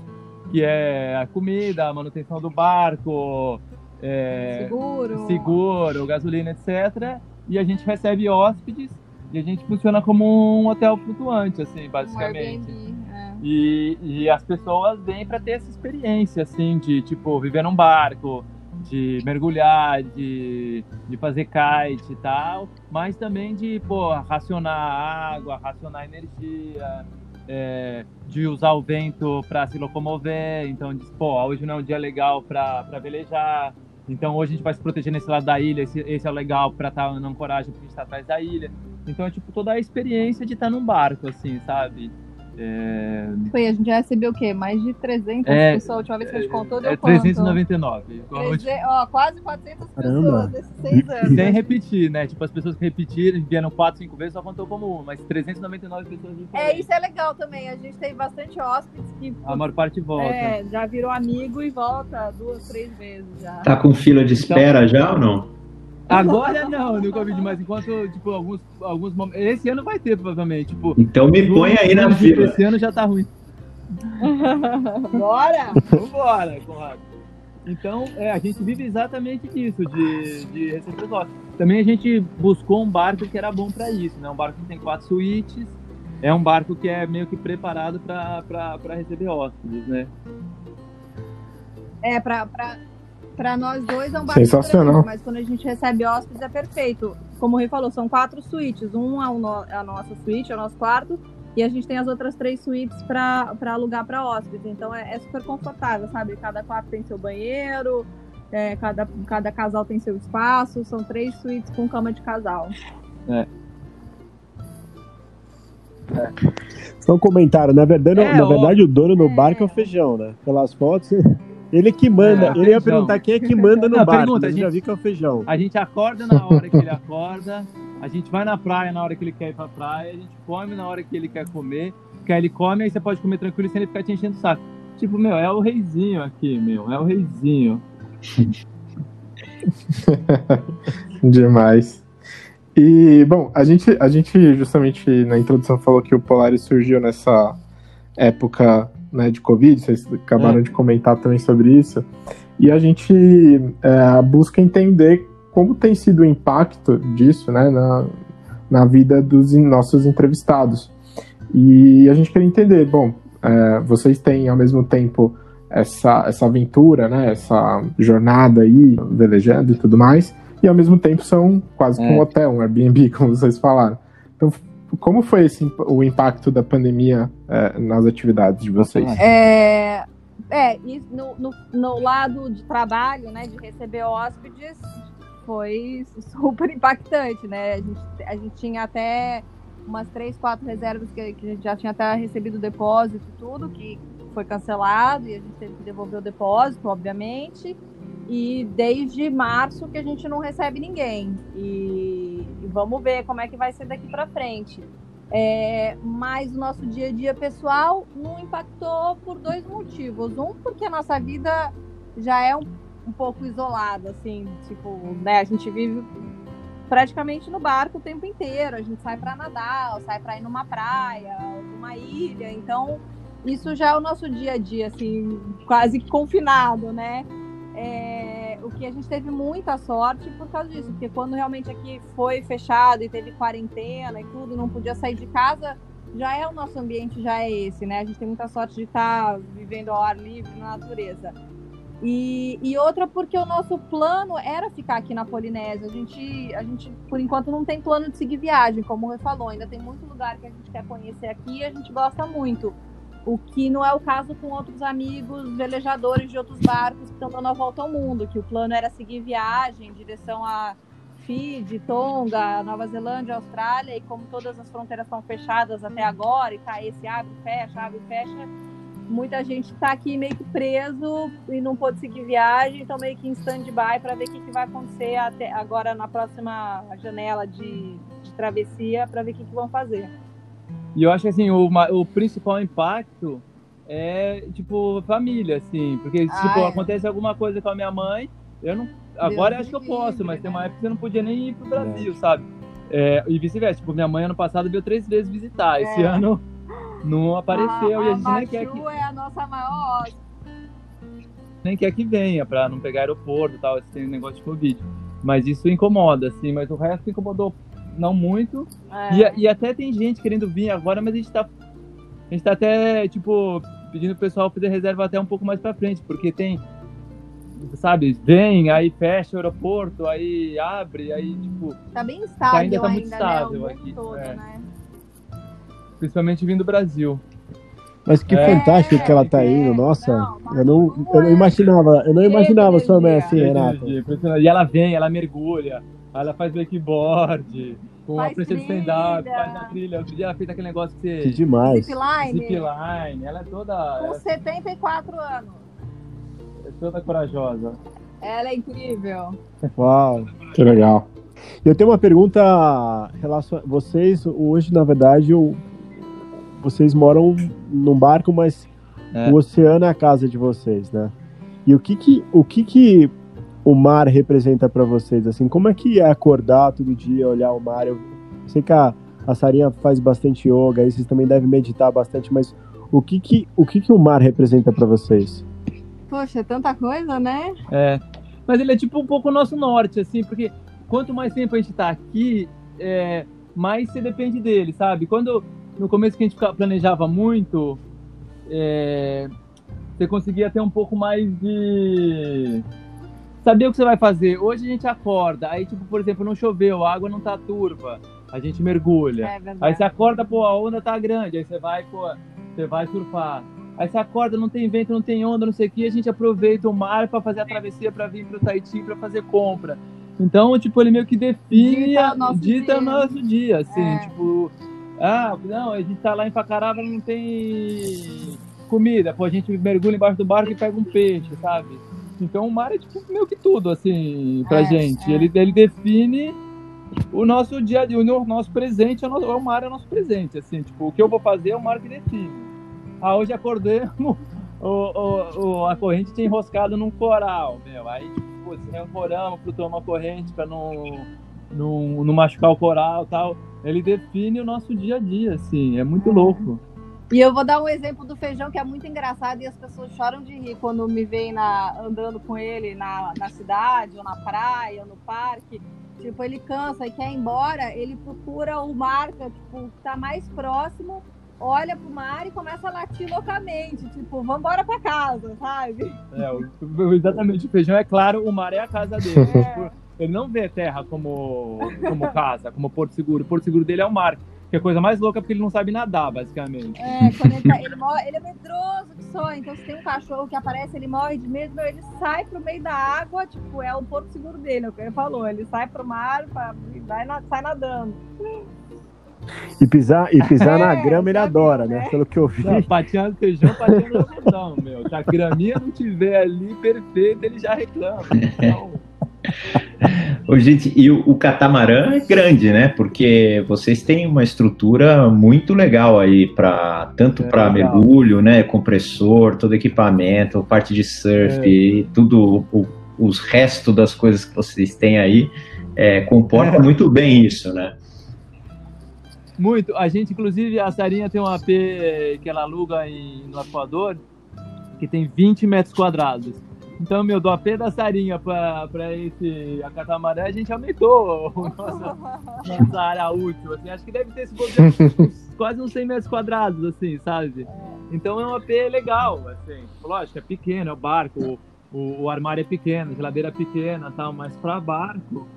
que é a comida, a manutenção do barco, é, seguro. seguro, gasolina, etc. E a gente recebe hóspedes e a gente funciona como um hotel flutuante, assim, basicamente. Um é. e, e as pessoas vêm para ter essa experiência, assim, de, tipo, viver num barco, de mergulhar, de, de fazer kite e tal, mas também de, pô, racionar água, racionar energia, é, de usar o vento para se locomover. Então, de, pô, hoje não é um dia legal para velejar. Então, hoje a gente vai se proteger nesse lado da ilha. Esse, esse é o legal para estar tá na ancoragem, porque a gente está atrás da ilha. Então é tipo toda a experiência de estar num barco, assim, sabe? É... Foi, a gente já recebeu o quê? Mais de 300 é, pessoas. A última vez que a gente contou, deu é, 399. Treze... Ó, quase 400 Caramba. pessoas nesses seis anos. Sem repetir, né? Tipo, as pessoas que repetiram, vieram 4, 5 vezes, só contou como uma. Mas 399 pessoas diferentes. É, isso é legal também. A gente tem bastante hóspedes que... A maior parte volta. É, já virou amigo e volta duas, três vezes já. Tá com fila de espera então, já ou não? Agora não, no Covid, mas enquanto, tipo, alguns, alguns momentos. Esse ano vai ter, provavelmente. Tipo, então me põe aí na fila. Esse ano já tá ruim. Bora! Vambora, Conrado. Então, é, a gente vive exatamente disso, de, de receber os hóspedes. Também a gente buscou um barco que era bom para isso, né? Um barco que tem quatro suítes, é um barco que é meio que preparado para receber hóspedes, né? É, para para nós dois é um barco Sensacional. mas quando a gente recebe hóspedes é perfeito. Como o Rui falou, são quatro suítes. Um é, no, é a nossa suíte, é o nosso quarto, e a gente tem as outras três suítes para alugar para hóspedes. Então é, é, super confortável, sabe? Cada quarto tem seu banheiro, é, cada, cada casal tem seu espaço. São três suítes com cama de casal. É. É. Só um comentário, na verdade, é, na verdade o dono do é. barco é o feijão, né? Pelas fotos. Ele que manda. É, ele ia perguntar quem é que manda no bar. Pergunta, a gente, já vi que é o feijão. A gente acorda na hora que ele acorda. A gente vai na praia na hora que ele quer ir pra praia. A gente come na hora que ele quer comer. Que aí ele come, aí você pode comer tranquilo sem ele ficar te enchendo o saco. Tipo, meu, é o reizinho aqui, meu. É o reizinho. Demais. E, bom, a gente, a gente justamente na introdução falou que o Polaris surgiu nessa época né, de Covid, vocês acabaram é. de comentar também sobre isso, e a gente é, busca entender como tem sido o impacto disso né, na, na vida dos nossos entrevistados. E a gente queria entender, bom, é, vocês têm ao mesmo tempo essa, essa aventura, né, essa jornada aí, velejando e tudo mais, e ao mesmo tempo são quase é. um hotel, um Airbnb, como vocês falaram. Então como foi esse, o impacto da pandemia é, nas atividades de vocês? É, é no, no, no, lado de trabalho, né, de receber hóspedes, foi super impactante, né? A gente, a gente tinha até umas três, quatro reservas que, que a gente já tinha até recebido o depósito e tudo, que foi cancelado e a gente teve que devolver o depósito, obviamente. E desde março que a gente não recebe ninguém. E, e vamos ver como é que vai ser daqui para frente. É, mas o nosso dia a dia pessoal não impactou por dois motivos. Um, porque a nossa vida já é um, um pouco isolada, assim, tipo, né? A gente vive praticamente no barco o tempo inteiro. A gente sai para nadar, sai para ir numa praia, numa ilha. Então, isso já é o nosso dia a dia, assim, quase confinado, né? É, o que a gente teve muita sorte por causa disso, porque quando realmente aqui foi fechado e teve quarentena e tudo, não podia sair de casa, já é o nosso ambiente, já é esse, né? A gente tem muita sorte de estar vivendo ao ar livre na natureza. E, e, outra porque o nosso plano era ficar aqui na Polinésia. A gente, a gente, por enquanto, não tem plano de seguir viagem, como o Rui falou. Ainda tem muito lugar que a gente quer conhecer aqui e a gente gosta muito. O que não é o caso com outros amigos velejadores de outros barcos que estão dando a volta ao mundo, que o plano era seguir viagem em direção a Fiji, Tonga, Nova Zelândia, Austrália, e como todas as fronteiras estão fechadas até agora, e tá esse abre, fecha, abre, fecha, muita gente está aqui meio que preso e não pôde seguir viagem, então meio que em stand-by para ver o que, que, vai acontecer até agora na próxima janela de, de travessia, para ver o que, que, vão fazer. E eu acho que assim, o, o principal impacto é, tipo, família, assim, porque, ah, tipo, é. acontece alguma coisa com a minha mãe, eu não. Agora eu acho que eu posso, mas tem uma época que eu não podia nem ir pro Brasil, é. sabe? É, e vice-versa. Tipo, minha mãe ano passado veio três vezes visitar. Esse é. ano não apareceu a, e a gente a nem quer que. é a nossa maior Nem quer que venha para não pegar aeroporto e tal, esse negócio de Covid. Mas isso incomoda, assim, mas o resto incomodou não muito. É. E, e, até tem gente querendo vir agora, mas a gente tá. A gente tá até, tipo, pedindo pro pessoal fazer reserva até um pouco mais para frente, porque tem. Sabe, vem, aí fecha o aeroporto, aí abre, aí, tipo. Tá bem estável ainda. Tá muito ainda, estável né? aqui. Todo, é. né? principalmente vindo do Brasil. Mas que é, fantástico que ela tá indo, nossa. Não, eu, não, eu não imaginava, eu não imaginava sua mãe assim, Renato. E ela vem, ela mergulha, ela faz wakeboard, com faz a prancha de stand-up, faz a trilha. Outro dia ela fez aquele negócio que você. Que demais. Zipline. Zipline. Ela é toda. Com ela... 74 anos. É toda corajosa. Ela é incrível. Uau. Que legal. Eu tenho uma pergunta relacionada. Vocês, hoje, na verdade, o vocês moram num barco, mas é. o oceano é a casa de vocês, né? E o que que o que que o mar representa para vocês? Assim, como é que é acordar todo dia, olhar o mar? Eu sei que a, a Sarinha faz bastante yoga, aí vocês também devem meditar bastante, mas o que que o que que o mar representa para vocês? Poxa, é tanta coisa, né? É. Mas ele é tipo um pouco o nosso norte, assim, porque quanto mais tempo a gente tá aqui, é, mais você depende dele, sabe? Quando no começo que a gente planejava muito, é, você conseguia ter um pouco mais de saber o que você vai fazer. Hoje a gente acorda, aí tipo, por exemplo, não choveu, a água não tá turva, a gente mergulha. É aí você acorda, pô, a onda tá grande, aí você vai, pô, você vai surfar. Aí você acorda, não tem vento, não tem onda, não sei o que, a gente aproveita o mar para fazer a travessia para vir pro Tahiti para fazer compra. Então, tipo, ele meio que define, dita o nosso, dita dia. nosso dia, assim, é. tipo, ah, não, a gente tá lá em Facarava não tem comida. Pô, a gente mergulha embaixo do barco e pega um peixe, sabe? Então o mar é tipo meio que tudo, assim, pra é, gente. É. Ele, ele define o nosso dia a dia, o nosso presente, é o, nosso, o mar é o nosso presente, assim, tipo, o que eu vou fazer é o mar que define. Ah, hoje acordamos, o, o, o, a corrente tinha enroscado num coral, meu. Aí, tipo, se reancoramos pro tomar corrente pra não, não, não machucar o coral e tal ele define o nosso dia a dia, assim, é muito louco. E eu vou dar um exemplo do feijão que é muito engraçado e as pessoas choram de rir quando me veem na, andando com ele na, na cidade, ou na praia, ou no parque. Tipo, ele cansa e quer ir embora, ele procura o marca, tipo, que tá mais próximo, olha pro mar e começa a latir loucamente, tipo, vambora pra casa, sabe? É, exatamente, o feijão é claro, o mar é a casa dele. É. Tipo, ele não vê terra como, como casa, como porto seguro. O porto seguro dele é o mar. Que é a coisa mais louca porque ele não sabe nadar, basicamente. É, quando ele, tá, ele, morre, ele é medroso de sonho. Então, se tem um cachorro que aparece, ele morre de medo, ele sai pro meio da água, tipo, é o porto seguro dele, é o que ele falou. Ele sai pro mar e vai, sai nadando. E pisar, e pisar é, na grama ele adora, né? né? Pelo que eu vi. Não, pateando feijão, pateando feijão, meu. Se a graminha não tiver ali perfeita, ele já reclama. Então... Ô, gente, e o, o, catamarã é grande, né? Porque vocês têm uma estrutura muito legal aí para tanto é para mergulho, né? Compressor, todo equipamento, parte de surf, é. tudo o, os restos das coisas que vocês têm aí é, comporta é. muito bem isso, né? Muito. A gente, inclusive, a Sarinha tem um AP que ela aluga em, no Equador que tem 20 metros quadrados. Então, meu, do AP da Sarinha para esse a catamarã, a gente aumentou a nossa, nossa área útil. Assim. Acho que deve ter esse quase uns 100 metros quadrados, assim, sabe? Então é um AP legal, assim. Lógico, é pequeno, é o barco. o, o armário é pequeno, a geladeira é pequena tal, mas para barco.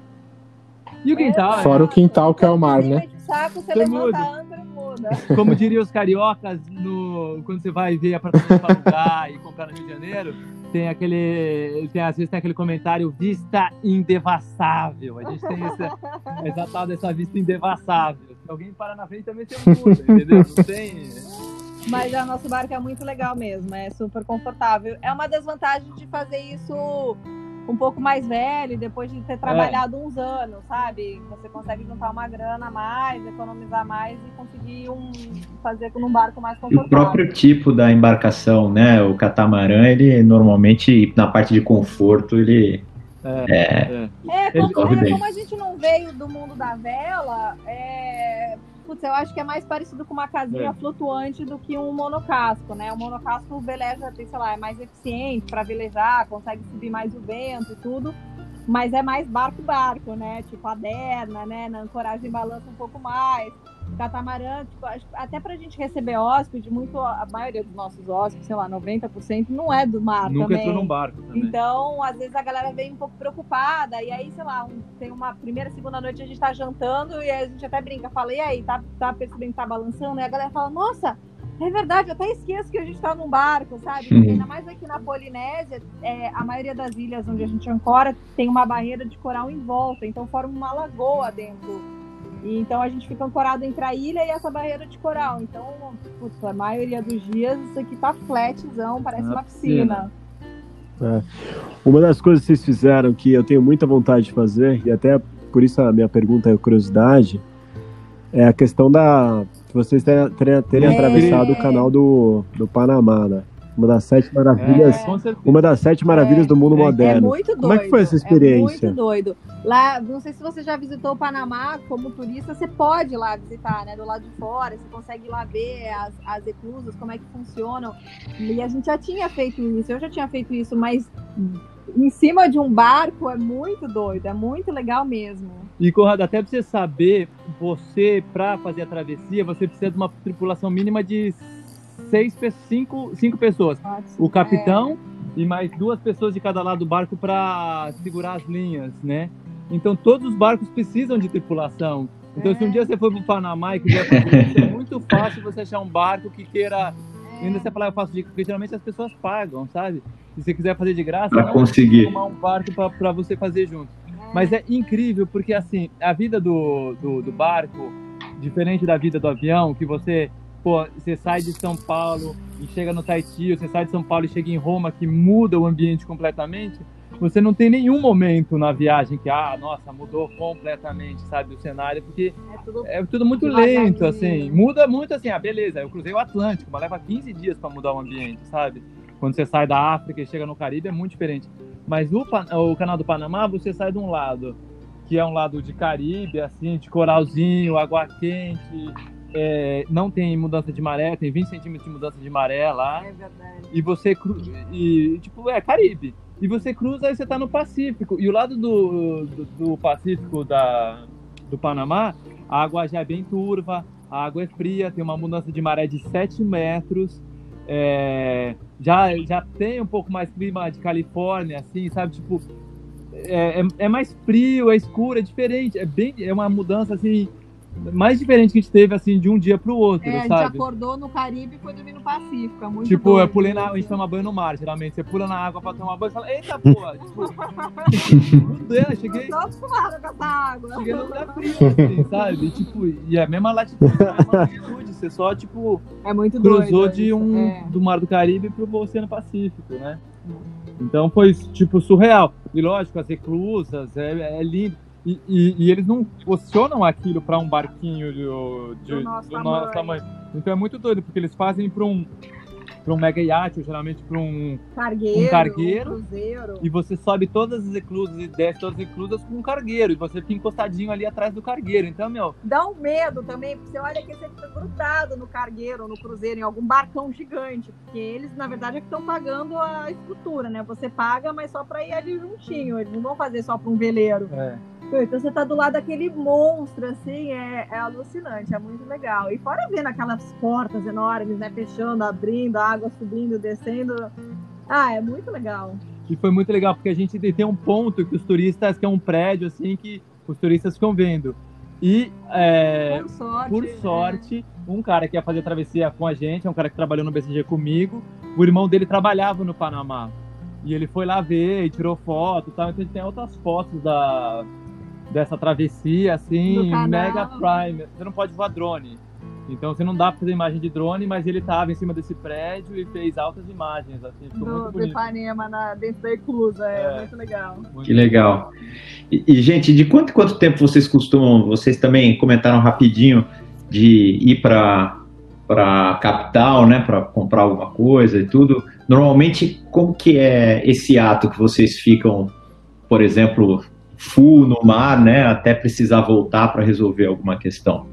E o quintal? É, Fora o quintal que é o mar, né? Saco, você levanta a muda. Como diriam os cariocas, no, quando você vai ver apartamento para alugar e comprar no Rio de Janeiro, tem aquele. Tem, às vezes tem aquele comentário vista indevassável. A gente tem essa, essa dessa vista indevassável. Se alguém parar na frente também você muda, entendeu? Não tem. Mas o nosso barco é muito legal mesmo, é super confortável. É uma desvantagem de fazer isso um pouco mais velho, depois de ter trabalhado é. uns anos, sabe? Você consegue juntar uma grana a mais, economizar mais e conseguir um, fazer com um barco mais confortável. E o próprio tipo da embarcação, né? O catamarã, ele normalmente, na parte de conforto, ele. É, é, é. é como, é, como a gente não veio do mundo da vela, é, putz, eu acho que é mais parecido com uma casinha é. flutuante do que um monocasco, né? O monocasco veleja, sei lá, é mais eficiente para velejar, consegue subir mais o vento e tudo, mas é mais barco-barco, né? Tipo a derna, né? Na ancoragem balança um pouco mais catamarã, tipo, até pra gente receber hóspede, muito, a maioria dos nossos hóspedes, sei lá, 90% não é do mar Nunca também. entrou num barco também. Então, às vezes a galera vem um pouco preocupada, e aí, sei lá, um, tem uma primeira, segunda noite a gente tá jantando, e a gente até brinca, fala, e aí, tá, tá percebendo que tá balançando? E a galera fala, nossa, é verdade, eu até esqueço que a gente tá num barco, sabe? Porque ainda mais aqui na Polinésia, é, a maioria das ilhas onde a gente ancora tem uma barreira de coral em volta, então forma uma lagoa dentro e, então a gente fica ancorado entre a ilha e essa barreira de coral. Então, putz, a maioria dos dias isso aqui tá flatzão, parece uma piscina. É. Uma das coisas que vocês fizeram que eu tenho muita vontade de fazer, e até por isso a minha pergunta é curiosidade, é a questão da. Vocês terem, terem é. atravessado o canal do, do Panamá, né? Uma das sete maravilhas, é, uma das sete maravilhas é, do mundo é, moderno. É muito doido. Como é que foi essa experiência? É muito doido. Lá, não sei se você já visitou o Panamá como turista, você pode ir lá visitar, né? Do lado de fora, você consegue ir lá ver as, as eclusas, como é que funcionam. E a gente já tinha feito isso, eu já tinha feito isso, mas em cima de um barco é muito doido, é muito legal mesmo. E Conrado, até pra você saber, você, para fazer a travessia, você precisa de uma tripulação mínima de seis, cinco, cinco pessoas. O capitão é. e mais duas pessoas de cada lado do barco para segurar as linhas, né? Então todos os barcos precisam de tripulação. Então é. se um dia você for para o Panamá e quiser fazer isso, é muito fácil você achar um barco que queira é. ainda você falar eu faço de porque geralmente as pessoas pagam, sabe? Se você quiser fazer de graça, para conseguir tomar um barco para você fazer junto. É. Mas é incrível porque assim a vida do, do, do barco diferente da vida do avião, que você pô, você sai de São Paulo e chega no Tahiti, você sai de São Paulo e chega em Roma, que muda o ambiente completamente, você não tem nenhum momento na viagem que, ah, nossa, mudou completamente, sabe, o cenário, porque é tudo, é tudo muito lento, assim, muda muito, assim, ah, beleza, eu cruzei o Atlântico, mas leva 15 dias para mudar o ambiente, sabe? Quando você sai da África e chega no Caribe é muito diferente. Mas o, o canal do Panamá, você sai de um lado, que é um lado de Caribe, assim, de coralzinho, água quente, é, não tem mudança de maré, tem 20 centímetros de mudança de maré lá. É verdade. E você cruza. E, tipo, é Caribe. E você cruza e você tá no Pacífico. E o lado do, do, do, Pacífico da, do Panamá, a água já é bem turva, a água é fria, tem uma mudança de maré de 7 metros. É, já, já tem um pouco mais clima de Califórnia, assim, sabe? Tipo, é, é, é mais frio, é escuro, é diferente. É, bem, é uma mudança, assim, mais diferente que a gente teve, assim, de um dia pro outro, é, sabe? A gente acordou no Caribe e foi dormir no Pacífico, é muito Tipo, doido, eu pulei na... A gente toma banho no mar, geralmente. Você pula na água pra tomar banho e fala, eita, porra! tipo, é, cheguei... Eu tô acostumada com essa água. Cheguei no lugar frio, assim, sabe? E, tipo, e é a mesma latitude, a mesma latitude. Você só, tipo... É muito cruzou doido, de um... É. Do Mar do Caribe pro Oceano Pacífico, né? Então foi, tipo, surreal. E lógico, as reclusas, é, é lindo. E, e, e, eles não posicionam aquilo para um barquinho de, de, do, nosso, do tamanho. nosso, tamanho. Então é muito doido, porque eles fazem para um, para um mega iate, ou geralmente para um cargueiro, um cargueiro um e você sobe todas as eclusas e desce todas as eclusas com um cargueiro, e você fica encostadinho ali atrás do cargueiro. Então, meu. Dá um medo também, porque você olha que você fica grudado no cargueiro, no cruzeiro, em algum barcão gigante, porque eles, na verdade, é que estão pagando a estrutura, né? Você paga, mas só para ir ali juntinho, eles não vão fazer só para um veleiro. É. Então você tá do lado daquele monstro, assim, é, é alucinante, é muito legal. E fora vendo aquelas portas enormes, né? Fechando, abrindo, a água subindo, descendo. Ah, é muito legal. E foi muito legal, porque a gente tem um ponto que os turistas, que é um prédio, assim, que os turistas ficam vendo. E, é, por sorte, por né? sorte é. um cara que ia fazer a travessia com a gente, é um cara que trabalhou no BCG comigo, o irmão dele trabalhava no Panamá. E ele foi lá ver e tirou foto e tal. Então a gente tem outras fotos da, dessa travessia, assim, mega prime. Você não pode voar drone. Então você não dá para fazer imagem de drone, mas ele estava em cima desse prédio e fez altas imagens. Assim, ficou do, muito bonito. do Ipanema na, dentro da Eclusa, é, é, muito legal. que legal. E, e, gente, de quanto quanto tempo vocês costumam, vocês também comentaram rapidinho de ir para para capital, né, para comprar alguma coisa e tudo. Normalmente, como que é esse ato que vocês ficam, por exemplo, full no mar, né, até precisar voltar para resolver alguma questão?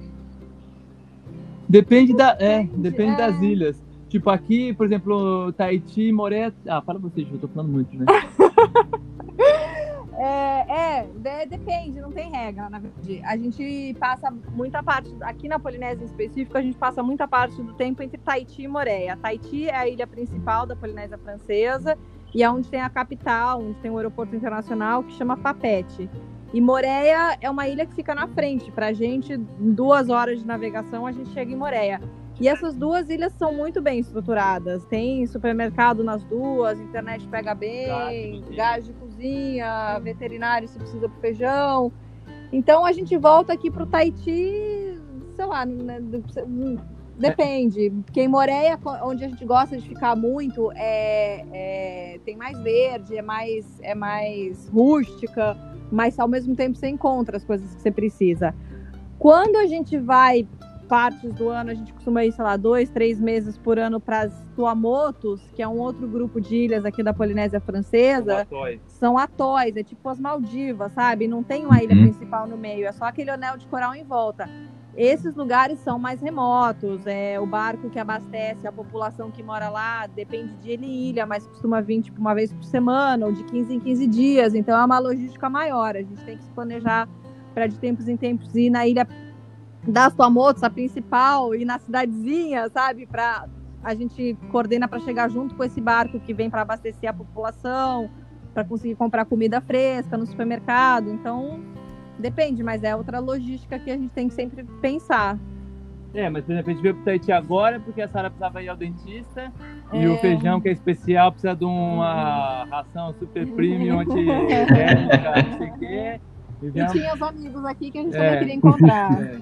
Depende da, é, depende é. das ilhas. Tipo aqui, por exemplo, Tahiti, Moré. Ah, fala você, eu tô falando muito, né? É, é, depende, não tem regra, na verdade. A gente passa muita parte, aqui na Polinésia em específico, a gente passa muita parte do tempo entre Tahiti e Moreia. Tahiti é a ilha principal da Polinésia Francesa e é onde tem a capital, onde tem o aeroporto internacional que chama Papete. E Moreia é uma ilha que fica na frente. Para a gente, em duas horas de navegação, a gente chega em Moreia. E essas duas ilhas são muito bem estruturadas. Tem supermercado nas duas, internet pega bem, gás de cozinha, veterinário se precisa pro feijão. Então a gente volta aqui pro Tahiti, sei lá, né, depende. Porque em Moreia, onde a gente gosta de ficar muito, é, é, tem mais verde, é mais, é mais rústica, mas ao mesmo tempo você encontra as coisas que você precisa. Quando a gente vai partes do ano, a gente costuma ir, sei lá, dois, três meses por ano para as Tuamotus, que é um outro grupo de ilhas aqui da Polinésia Francesa. São atóis. São atóis, é tipo as Maldivas, sabe? Não tem uma ilha uhum. principal no meio, é só aquele anel de coral em volta. Esses lugares são mais remotos, é o barco que abastece a população que mora lá depende de em ilha, mas costuma vir tipo uma vez por semana ou de 15 em 15 dias, então é uma logística maior. A gente tem que se planejar para de tempos em tempos ir na ilha das Tuamotos, a principal, e na cidadezinha, sabe? Para a gente coordena para chegar junto com esse barco que vem para abastecer a população, para conseguir comprar comida fresca no supermercado. Então, depende, mas é outra logística que a gente tem que sempre pensar. É, mas por exemplo, a gente veio pro Tahiti agora porque a Sara precisava ir ao dentista é. e o feijão, que é especial, precisa de uma ração super premium, anti-alérgica, não sei o quê. E, e tinha os amigos aqui que a gente é. também queria encontrar. É.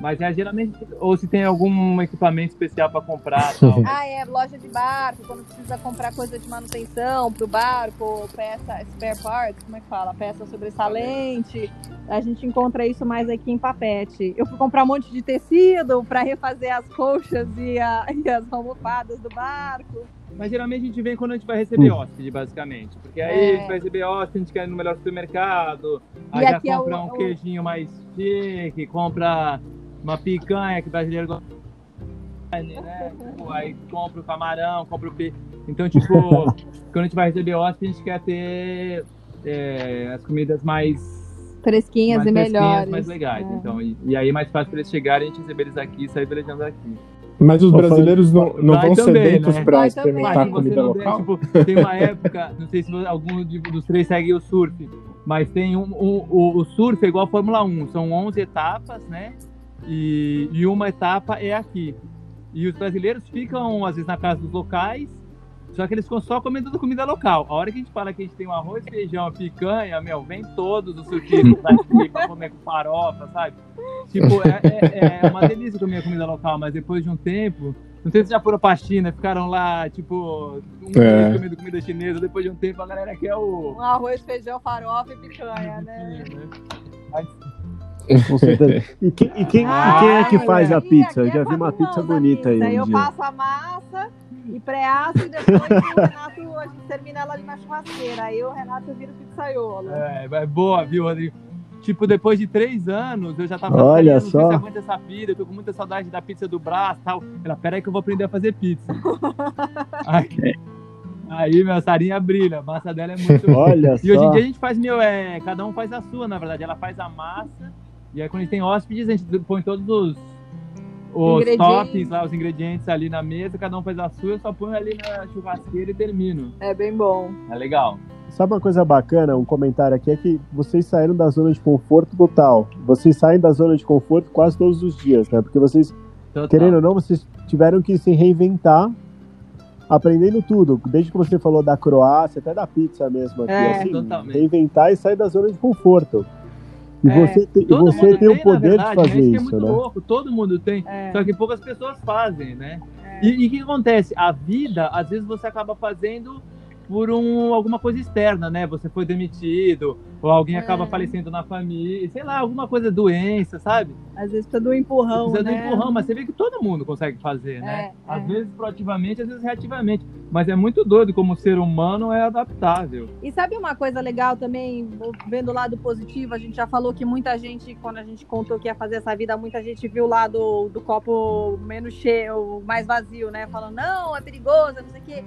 Mas é geralmente, ou se tem algum equipamento especial para comprar. Ah, é, loja de barco, quando precisa comprar coisa de manutenção pro barco, peça, spare parts, como é que fala? Peça sobressalente. A gente encontra isso mais aqui em Papete. Eu fui comprar um monte de tecido para refazer as colchas e, a, e as almofadas do barco. Mas geralmente a gente vem quando a gente vai receber hum. hóspede, basicamente. Porque aí é. a gente vai receber hóspede, a gente quer ir no melhor supermercado, aí já compra é o, um queijinho mais chique, compra uma picanha que o brasileiro gosta né? Tipo, aí compra o camarão, compra o peixe. Então, tipo, quando a gente vai receber hóspede, a gente quer ter é, as comidas mais fresquinhas mais e fresquinhas, melhores. mais legais. É. Então, e, e, aí é mais fácil para eles chegarem, a gente receber eles aqui e sair velejando aqui. Mas os brasileiros não, não vão também, sedentos né? para experimentar a comida local? tipo, tem uma época, não sei se algum dos três segue o surf, mas tem um, um, o, o surf é igual a Fórmula 1, são 11 etapas, né? E, e uma etapa é aqui. E os brasileiros ficam, às vezes, na casa dos locais, só que eles ficam só comendo comida local. A hora que a gente fala que a gente tem um arroz, feijão, picanha, meu, vem todos os surfistas aqui pra comer com farofa, sabe? Tipo, é, é, é, uma delícia comer comida local, mas depois de um tempo. Não sei se já foram pra China, ficaram lá, tipo, um é. mês comendo comida chinesa, depois de um tempo a galera quer o. Um arroz, feijão, farofa e picanha, né? né? Mas, e, quem, e, quem, ah, e quem é que faz a pizza? Eu já vi uma pizza bonita aí. Um eu passo a massa e pré-aço e depois o Renato, a gente termina ela ali na churrasqueira. Aí o Renato vira o pizzaiolo. É, é boa, viu, Rodrigo? Tipo, depois de três anos, eu já tava Olha não só. sei se essa vida, eu tô com muita saudade da pizza do braço e tal. Ela, peraí que eu vou aprender a fazer pizza. aí, aí, meu, Sarinha brilha, a massa dela é muito Olha E hoje em dia a gente faz, meu, é, cada um faz a sua, na verdade. Ela faz a massa e aí quando a gente tem hóspedes, a gente põe todos os, os toppings lá, os ingredientes ali na mesa, cada um faz a sua, eu só ponho ali na churrasqueira e termino. É bem bom. É legal. Sabe uma coisa bacana, um comentário aqui, é que vocês saíram da zona de conforto total. Vocês saem da zona de conforto quase todos os dias, né? Porque vocês, total. querendo ou não, vocês tiveram que se reinventar aprendendo tudo. Desde que você falou da Croácia, até da pizza mesmo aqui. É, assim, totalmente. Reinventar e sair da zona de conforto. E é, você, tem, você tem o poder verdade, de fazer isso, é muito né? louco, todo mundo tem, é. só que poucas pessoas fazem, né? É. E o que acontece? A vida, às vezes você acaba fazendo por um, alguma coisa externa, né? Você foi demitido, ou alguém é. acaba falecendo na família, sei lá, alguma coisa, doença, sabe? Às vezes precisa do empurrão, precisa né? do empurrão, mas você vê que todo mundo consegue fazer, né? É, às é. vezes proativamente, às vezes reativamente. Mas é muito doido como o ser humano é adaptável. E sabe uma coisa legal também, vendo o lado positivo, a gente já falou que muita gente, quando a gente contou que ia fazer essa vida, muita gente viu o lado do copo menos cheio, mais vazio, né? Falando, não, é perigoso, não sei o quê.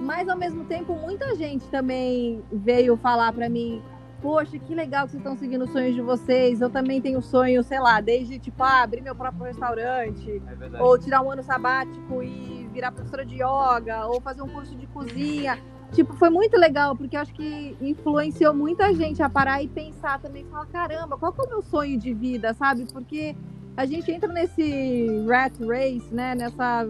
Mas ao mesmo tempo, muita gente também veio falar para mim: Poxa, que legal que vocês estão seguindo os sonhos de vocês. Eu também tenho sonho, sei lá, desde tipo ah, abrir meu próprio restaurante, é ou tirar um ano sabático e virar professora de yoga, ou fazer um curso de cozinha. Tipo, foi muito legal, porque acho que influenciou muita gente a parar e pensar também, falar, caramba, qual que é o meu sonho de vida, sabe? Porque a gente entra nesse rat race, né? Nessa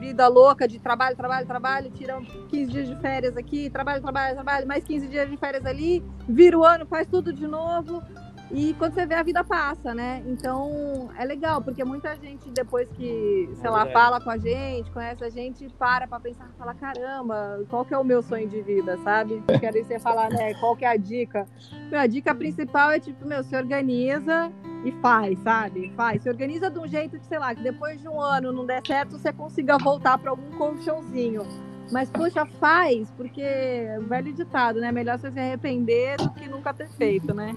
vida louca de trabalho, trabalho, trabalho, tiram 15 dias de férias aqui, trabalho, trabalho, trabalho, mais 15 dias de férias ali, vira o ano, faz tudo de novo. E quando você vê, a vida passa, né? Então é legal, porque muita gente, depois que, sei é lá, fala com a gente, conhece a gente, para pra pensar, fala: caramba, qual que é o meu sonho de vida, sabe? Quero você falar, né? Qual que é a dica? Meu, a dica principal é tipo, meu, se organiza e faz, sabe? Faz. Se organiza de um jeito que, sei lá, que depois de um ano não der certo, você consiga voltar para algum colchãozinho. Mas, poxa, faz, porque é velho ditado, né? Melhor você se arrepender do que nunca ter feito, né?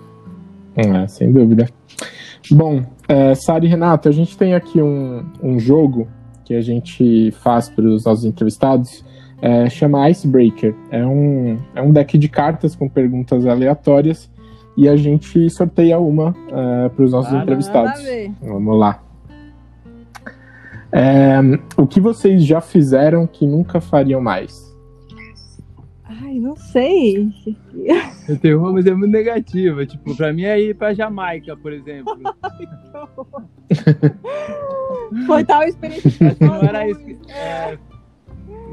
É, sem dúvida. Bom, é, Sara e Renato, a gente tem aqui um, um jogo que a gente faz para os nossos entrevistados, é, chama Icebreaker. É um, é um deck de cartas com perguntas aleatórias e a gente sorteia uma é, para os nossos entrevistados. Vamos lá. É, o que vocês já fizeram que nunca fariam mais? Ai, não sei. Eu tenho uma, mas é muito negativa. Tipo, pra mim é ir pra Jamaica, por exemplo. Foi tal experiência. Acho que não era isso que, é,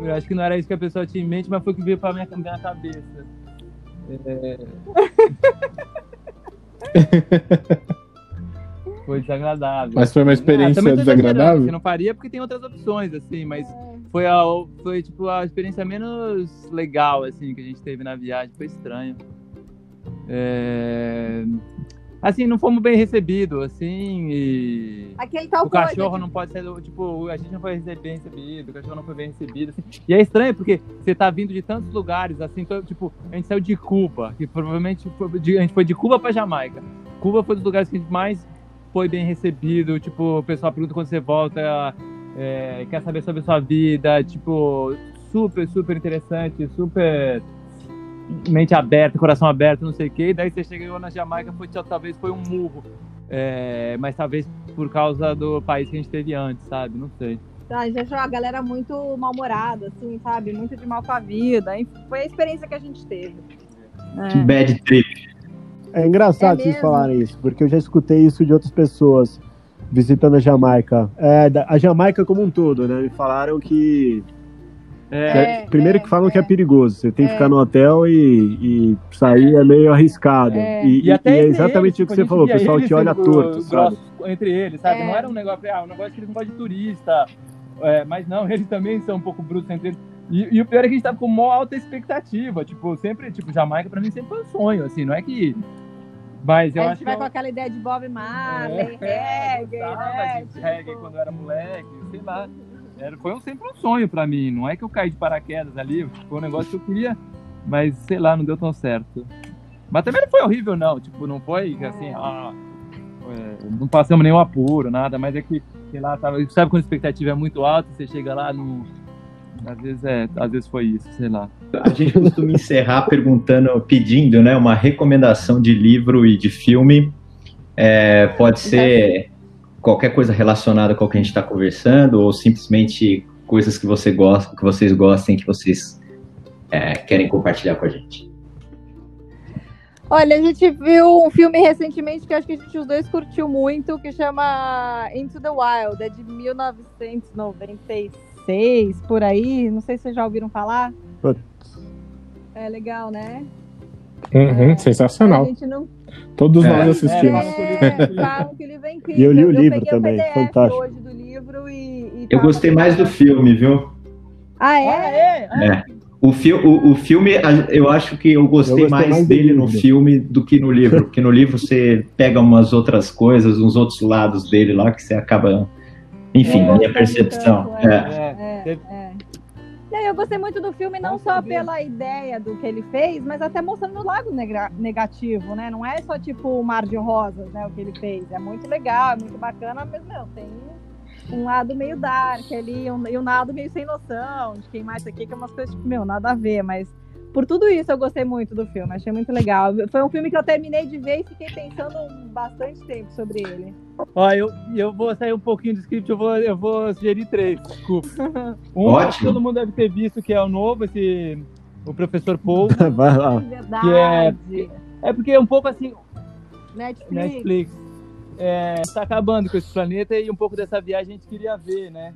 eu acho que não era isso que a pessoa tinha em mente, mas foi o que veio pra minha, minha cabeça. É... foi desagradável. Mas foi uma experiência ah, desagradável? Você não faria porque tem outras opções, assim, mas foi, a, foi tipo a experiência menos legal, assim, que a gente teve na viagem. Foi estranho. É... Assim, não fomos bem recebidos, assim, e... Aquele tal O cachorro coisa, não pode ser, tipo, a gente não foi bem recebido, o cachorro não foi bem recebido, assim. E é estranho, porque você tá vindo de tantos lugares, assim, então, tipo, a gente saiu de Cuba, que provavelmente de, a gente foi de Cuba pra Jamaica. Cuba foi um dos lugares que a gente mais foi bem recebido, tipo, o pessoal pergunta quando você volta, é, quer saber sobre a sua vida, tipo, super, super interessante, super mente aberta, coração aberto, não sei o quê. E daí você chegou na Jamaica, foi, talvez foi um murro. É, mas talvez por causa do país que a gente teve antes, sabe? Não sei. A gente achou a galera muito mal-humorada, assim, sabe? Muito de mal com a vida. Foi a experiência que a gente teve. Que é. bad trip. É engraçado é vocês falarem isso, porque eu já escutei isso de outras pessoas visitando a Jamaica. É, a Jamaica como um todo, né? Me falaram que é, é, primeiro é, que falam é, que é perigoso, você tem que é. ficar no hotel e, e sair é meio arriscado. É. E, e, e é exatamente eles, o que tipo, você falou, o pessoal te olha torto, sabe? Entre eles, sabe? Não era um negócio, ah, um negócio que eles não gostam de turista, mas não, eles também são um pouco brutos entre eles. E, o pior é que a gente tava com uma alta expectativa, tipo, sempre, tipo, Jamaica pra mim sempre foi um sonho, assim, não é que... Mas eu a gente vai eu... com aquela ideia de Bob Marley, reggae, né? reggae tipo... quando eu era moleque, sei lá. Era, foi um, sempre um sonho para mim. Não é que eu caí de paraquedas ali, foi um negócio que eu queria, mas sei lá, não deu tão certo. Mas também não foi horrível, não. Tipo, não foi assim, ah, é, não passamos nenhum apuro, nada, mas é que, sei lá, tava, sabe quando a expectativa é muito alta, você chega lá no. Às vezes é, às vezes foi isso, sei lá. A gente costuma encerrar perguntando, pedindo, né, uma recomendação de livro e de filme. É, pode ser qualquer coisa relacionada com o que a gente está conversando, ou simplesmente coisas que você gosta, que vocês gostem, que vocês é, querem compartilhar com a gente. Olha, a gente viu um filme recentemente que acho que a gente os dois curtiu muito, que chama Into the Wild, é de 1996, por aí. Não sei se vocês já ouviram falar. É legal, né? Uhum, é, sensacional. Não... Todos é, nós assistimos. É, falam que o livro é incrível. E eu li o livro também, fantástico. Hoje do livro e, e eu gostei mais do filme, viu? Ah, é? Ah, é? é. O, fi o, o, filme, eu acho que eu gostei, eu gostei mais, mais, dele no filme do que no livro, porque no livro você pega umas outras coisas, uns outros lados dele lá que você acaba. Enfim, é, minha percepção. é. é. Eu gostei muito do filme, não só pela ideia do que ele fez, mas até mostrando o lado negativo, né? Não é só tipo o mar de rosas, né? O que ele fez. É muito legal, é muito bacana, mas não, tem um lado meio dark ali, um, e um lado meio sem noção, de quem mais aqui, que é umas coisas, tipo, meu, nada a ver, mas por tudo isso eu gostei muito do filme, achei muito legal. Foi um filme que eu terminei de ver e fiquei pensando bastante tempo sobre ele. Ó, eu, eu vou sair um pouquinho do script, eu vou, eu vou sugerir três, desculpa. Um, Ótimo. todo mundo deve ter visto que é o novo, esse o professor Paul. Vai lá. Verdade. Que é, é porque é um pouco assim. Netflix. Netflix. É, tá acabando com esse planeta e um pouco dessa viagem a gente queria ver, né?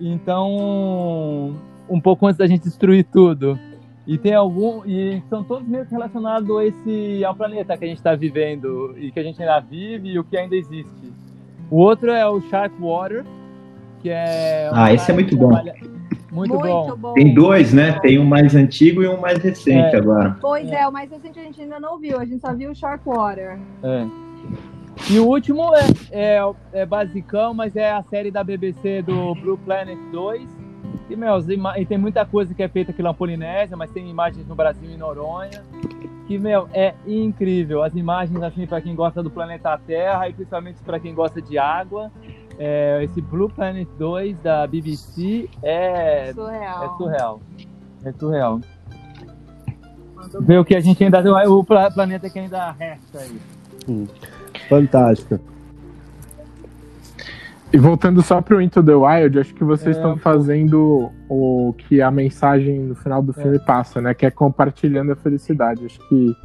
Então, um pouco antes da gente destruir tudo. E tem algum. E são todos meio relacionados a esse, ao planeta que a gente está vivendo e que a gente ainda vive e o que ainda existe. O outro é o Shark Water, que é. Ah, esse é muito bom. Trabalha... Muito, muito bom. bom. Tem dois, né? Tem um mais antigo e um mais recente é. agora. Pois é. é, o mais recente a gente ainda não viu, a gente só viu o Shark Water. É. E o último é, é, é basicão, mas é a série da BBC do Blue Planet 2 e, meu, e tem muita coisa que é feita aqui na Polinésia, mas tem imagens no Brasil e Noronha. Que, meu, é incrível. As imagens, assim, para quem gosta do planeta Terra e principalmente para quem gosta de água. É, esse Blue Planet 2 da BBC é surreal. É surreal. É surreal. Ver o que a gente ainda. O planeta que ainda resta aí. Hum. Fantástico. E voltando só pro Into the Wild, acho que vocês estão é, fazendo o que a mensagem no final do é. filme passa, né? Que é compartilhando a felicidade. Acho que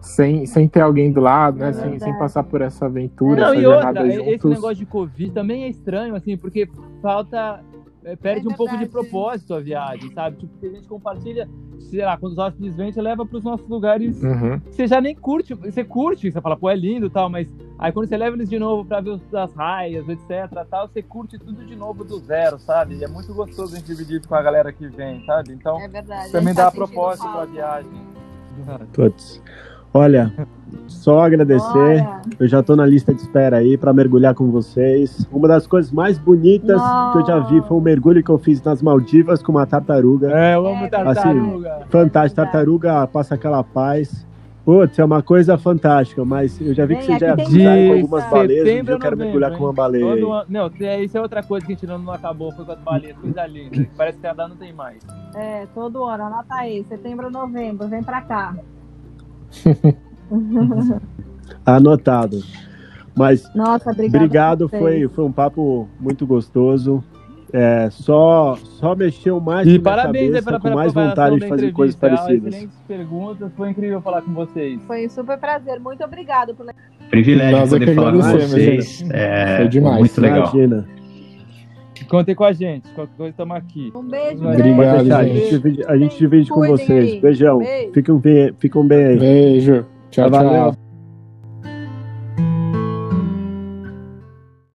sem, sem ter alguém do lado, né? É sem, sem passar por essa aventura. Não, essa e outra, esse negócio de Covid também é estranho, assim, porque falta é, perde é um pouco de propósito a viagem, sabe? Tipo, que a gente compartilha, sei lá, quando os hóspedes vêm, você leva para os nossos lugares uhum. você já nem curte, você curte, você fala, pô, é lindo e tal, mas aí quando você leva eles de novo para ver as raias, etc, tal, você curte tudo de novo do zero, sabe? E é muito gostoso a gente dividir com a galera que vem, sabe? Então, é verdade, também dá tá propósito para a viagem. Putz. Olha, só agradecer. Olha. Eu já estou na lista de espera aí para mergulhar com vocês. Uma das coisas mais bonitas Nossa. que eu já vi foi um mergulho que eu fiz nas Maldivas com uma tartaruga. É, eu amo tartaruga. Assim, fantástico. Tartaruga passa aquela paz. Putz, é uma coisa fantástica, mas eu já vi que você já viajaram com algumas baleias. Um eu quero mergulhar com uma baleia. Todo, não, isso é outra coisa que a gente não, não acabou, foi com as baleias, coisa linda. Parece que cada não tem mais. É, todo ano, anota aí, setembro, novembro, vem pra cá. Anotado. Mas Nossa, obrigado, foi, foi um papo muito gostoso. É, só, só mexeu mais e parabéns cabeça, pra, com mais vontade de fazer coisas parecidas. Excelentes perguntas, foi incrível falar com vocês. Foi um super prazer, muito obrigado por privilégio Nós poder falar com vocês. É, foi demais. Muito legal. Imagina. Contem com a gente. Qualquer coisa, estamos aqui. Um beijo, Obrigado, gente. A gente divide, a gente divide com vocês. Beijão. Beijo. Fiquem bem, fiquem bem aí. Beijo. Tchau, tchau.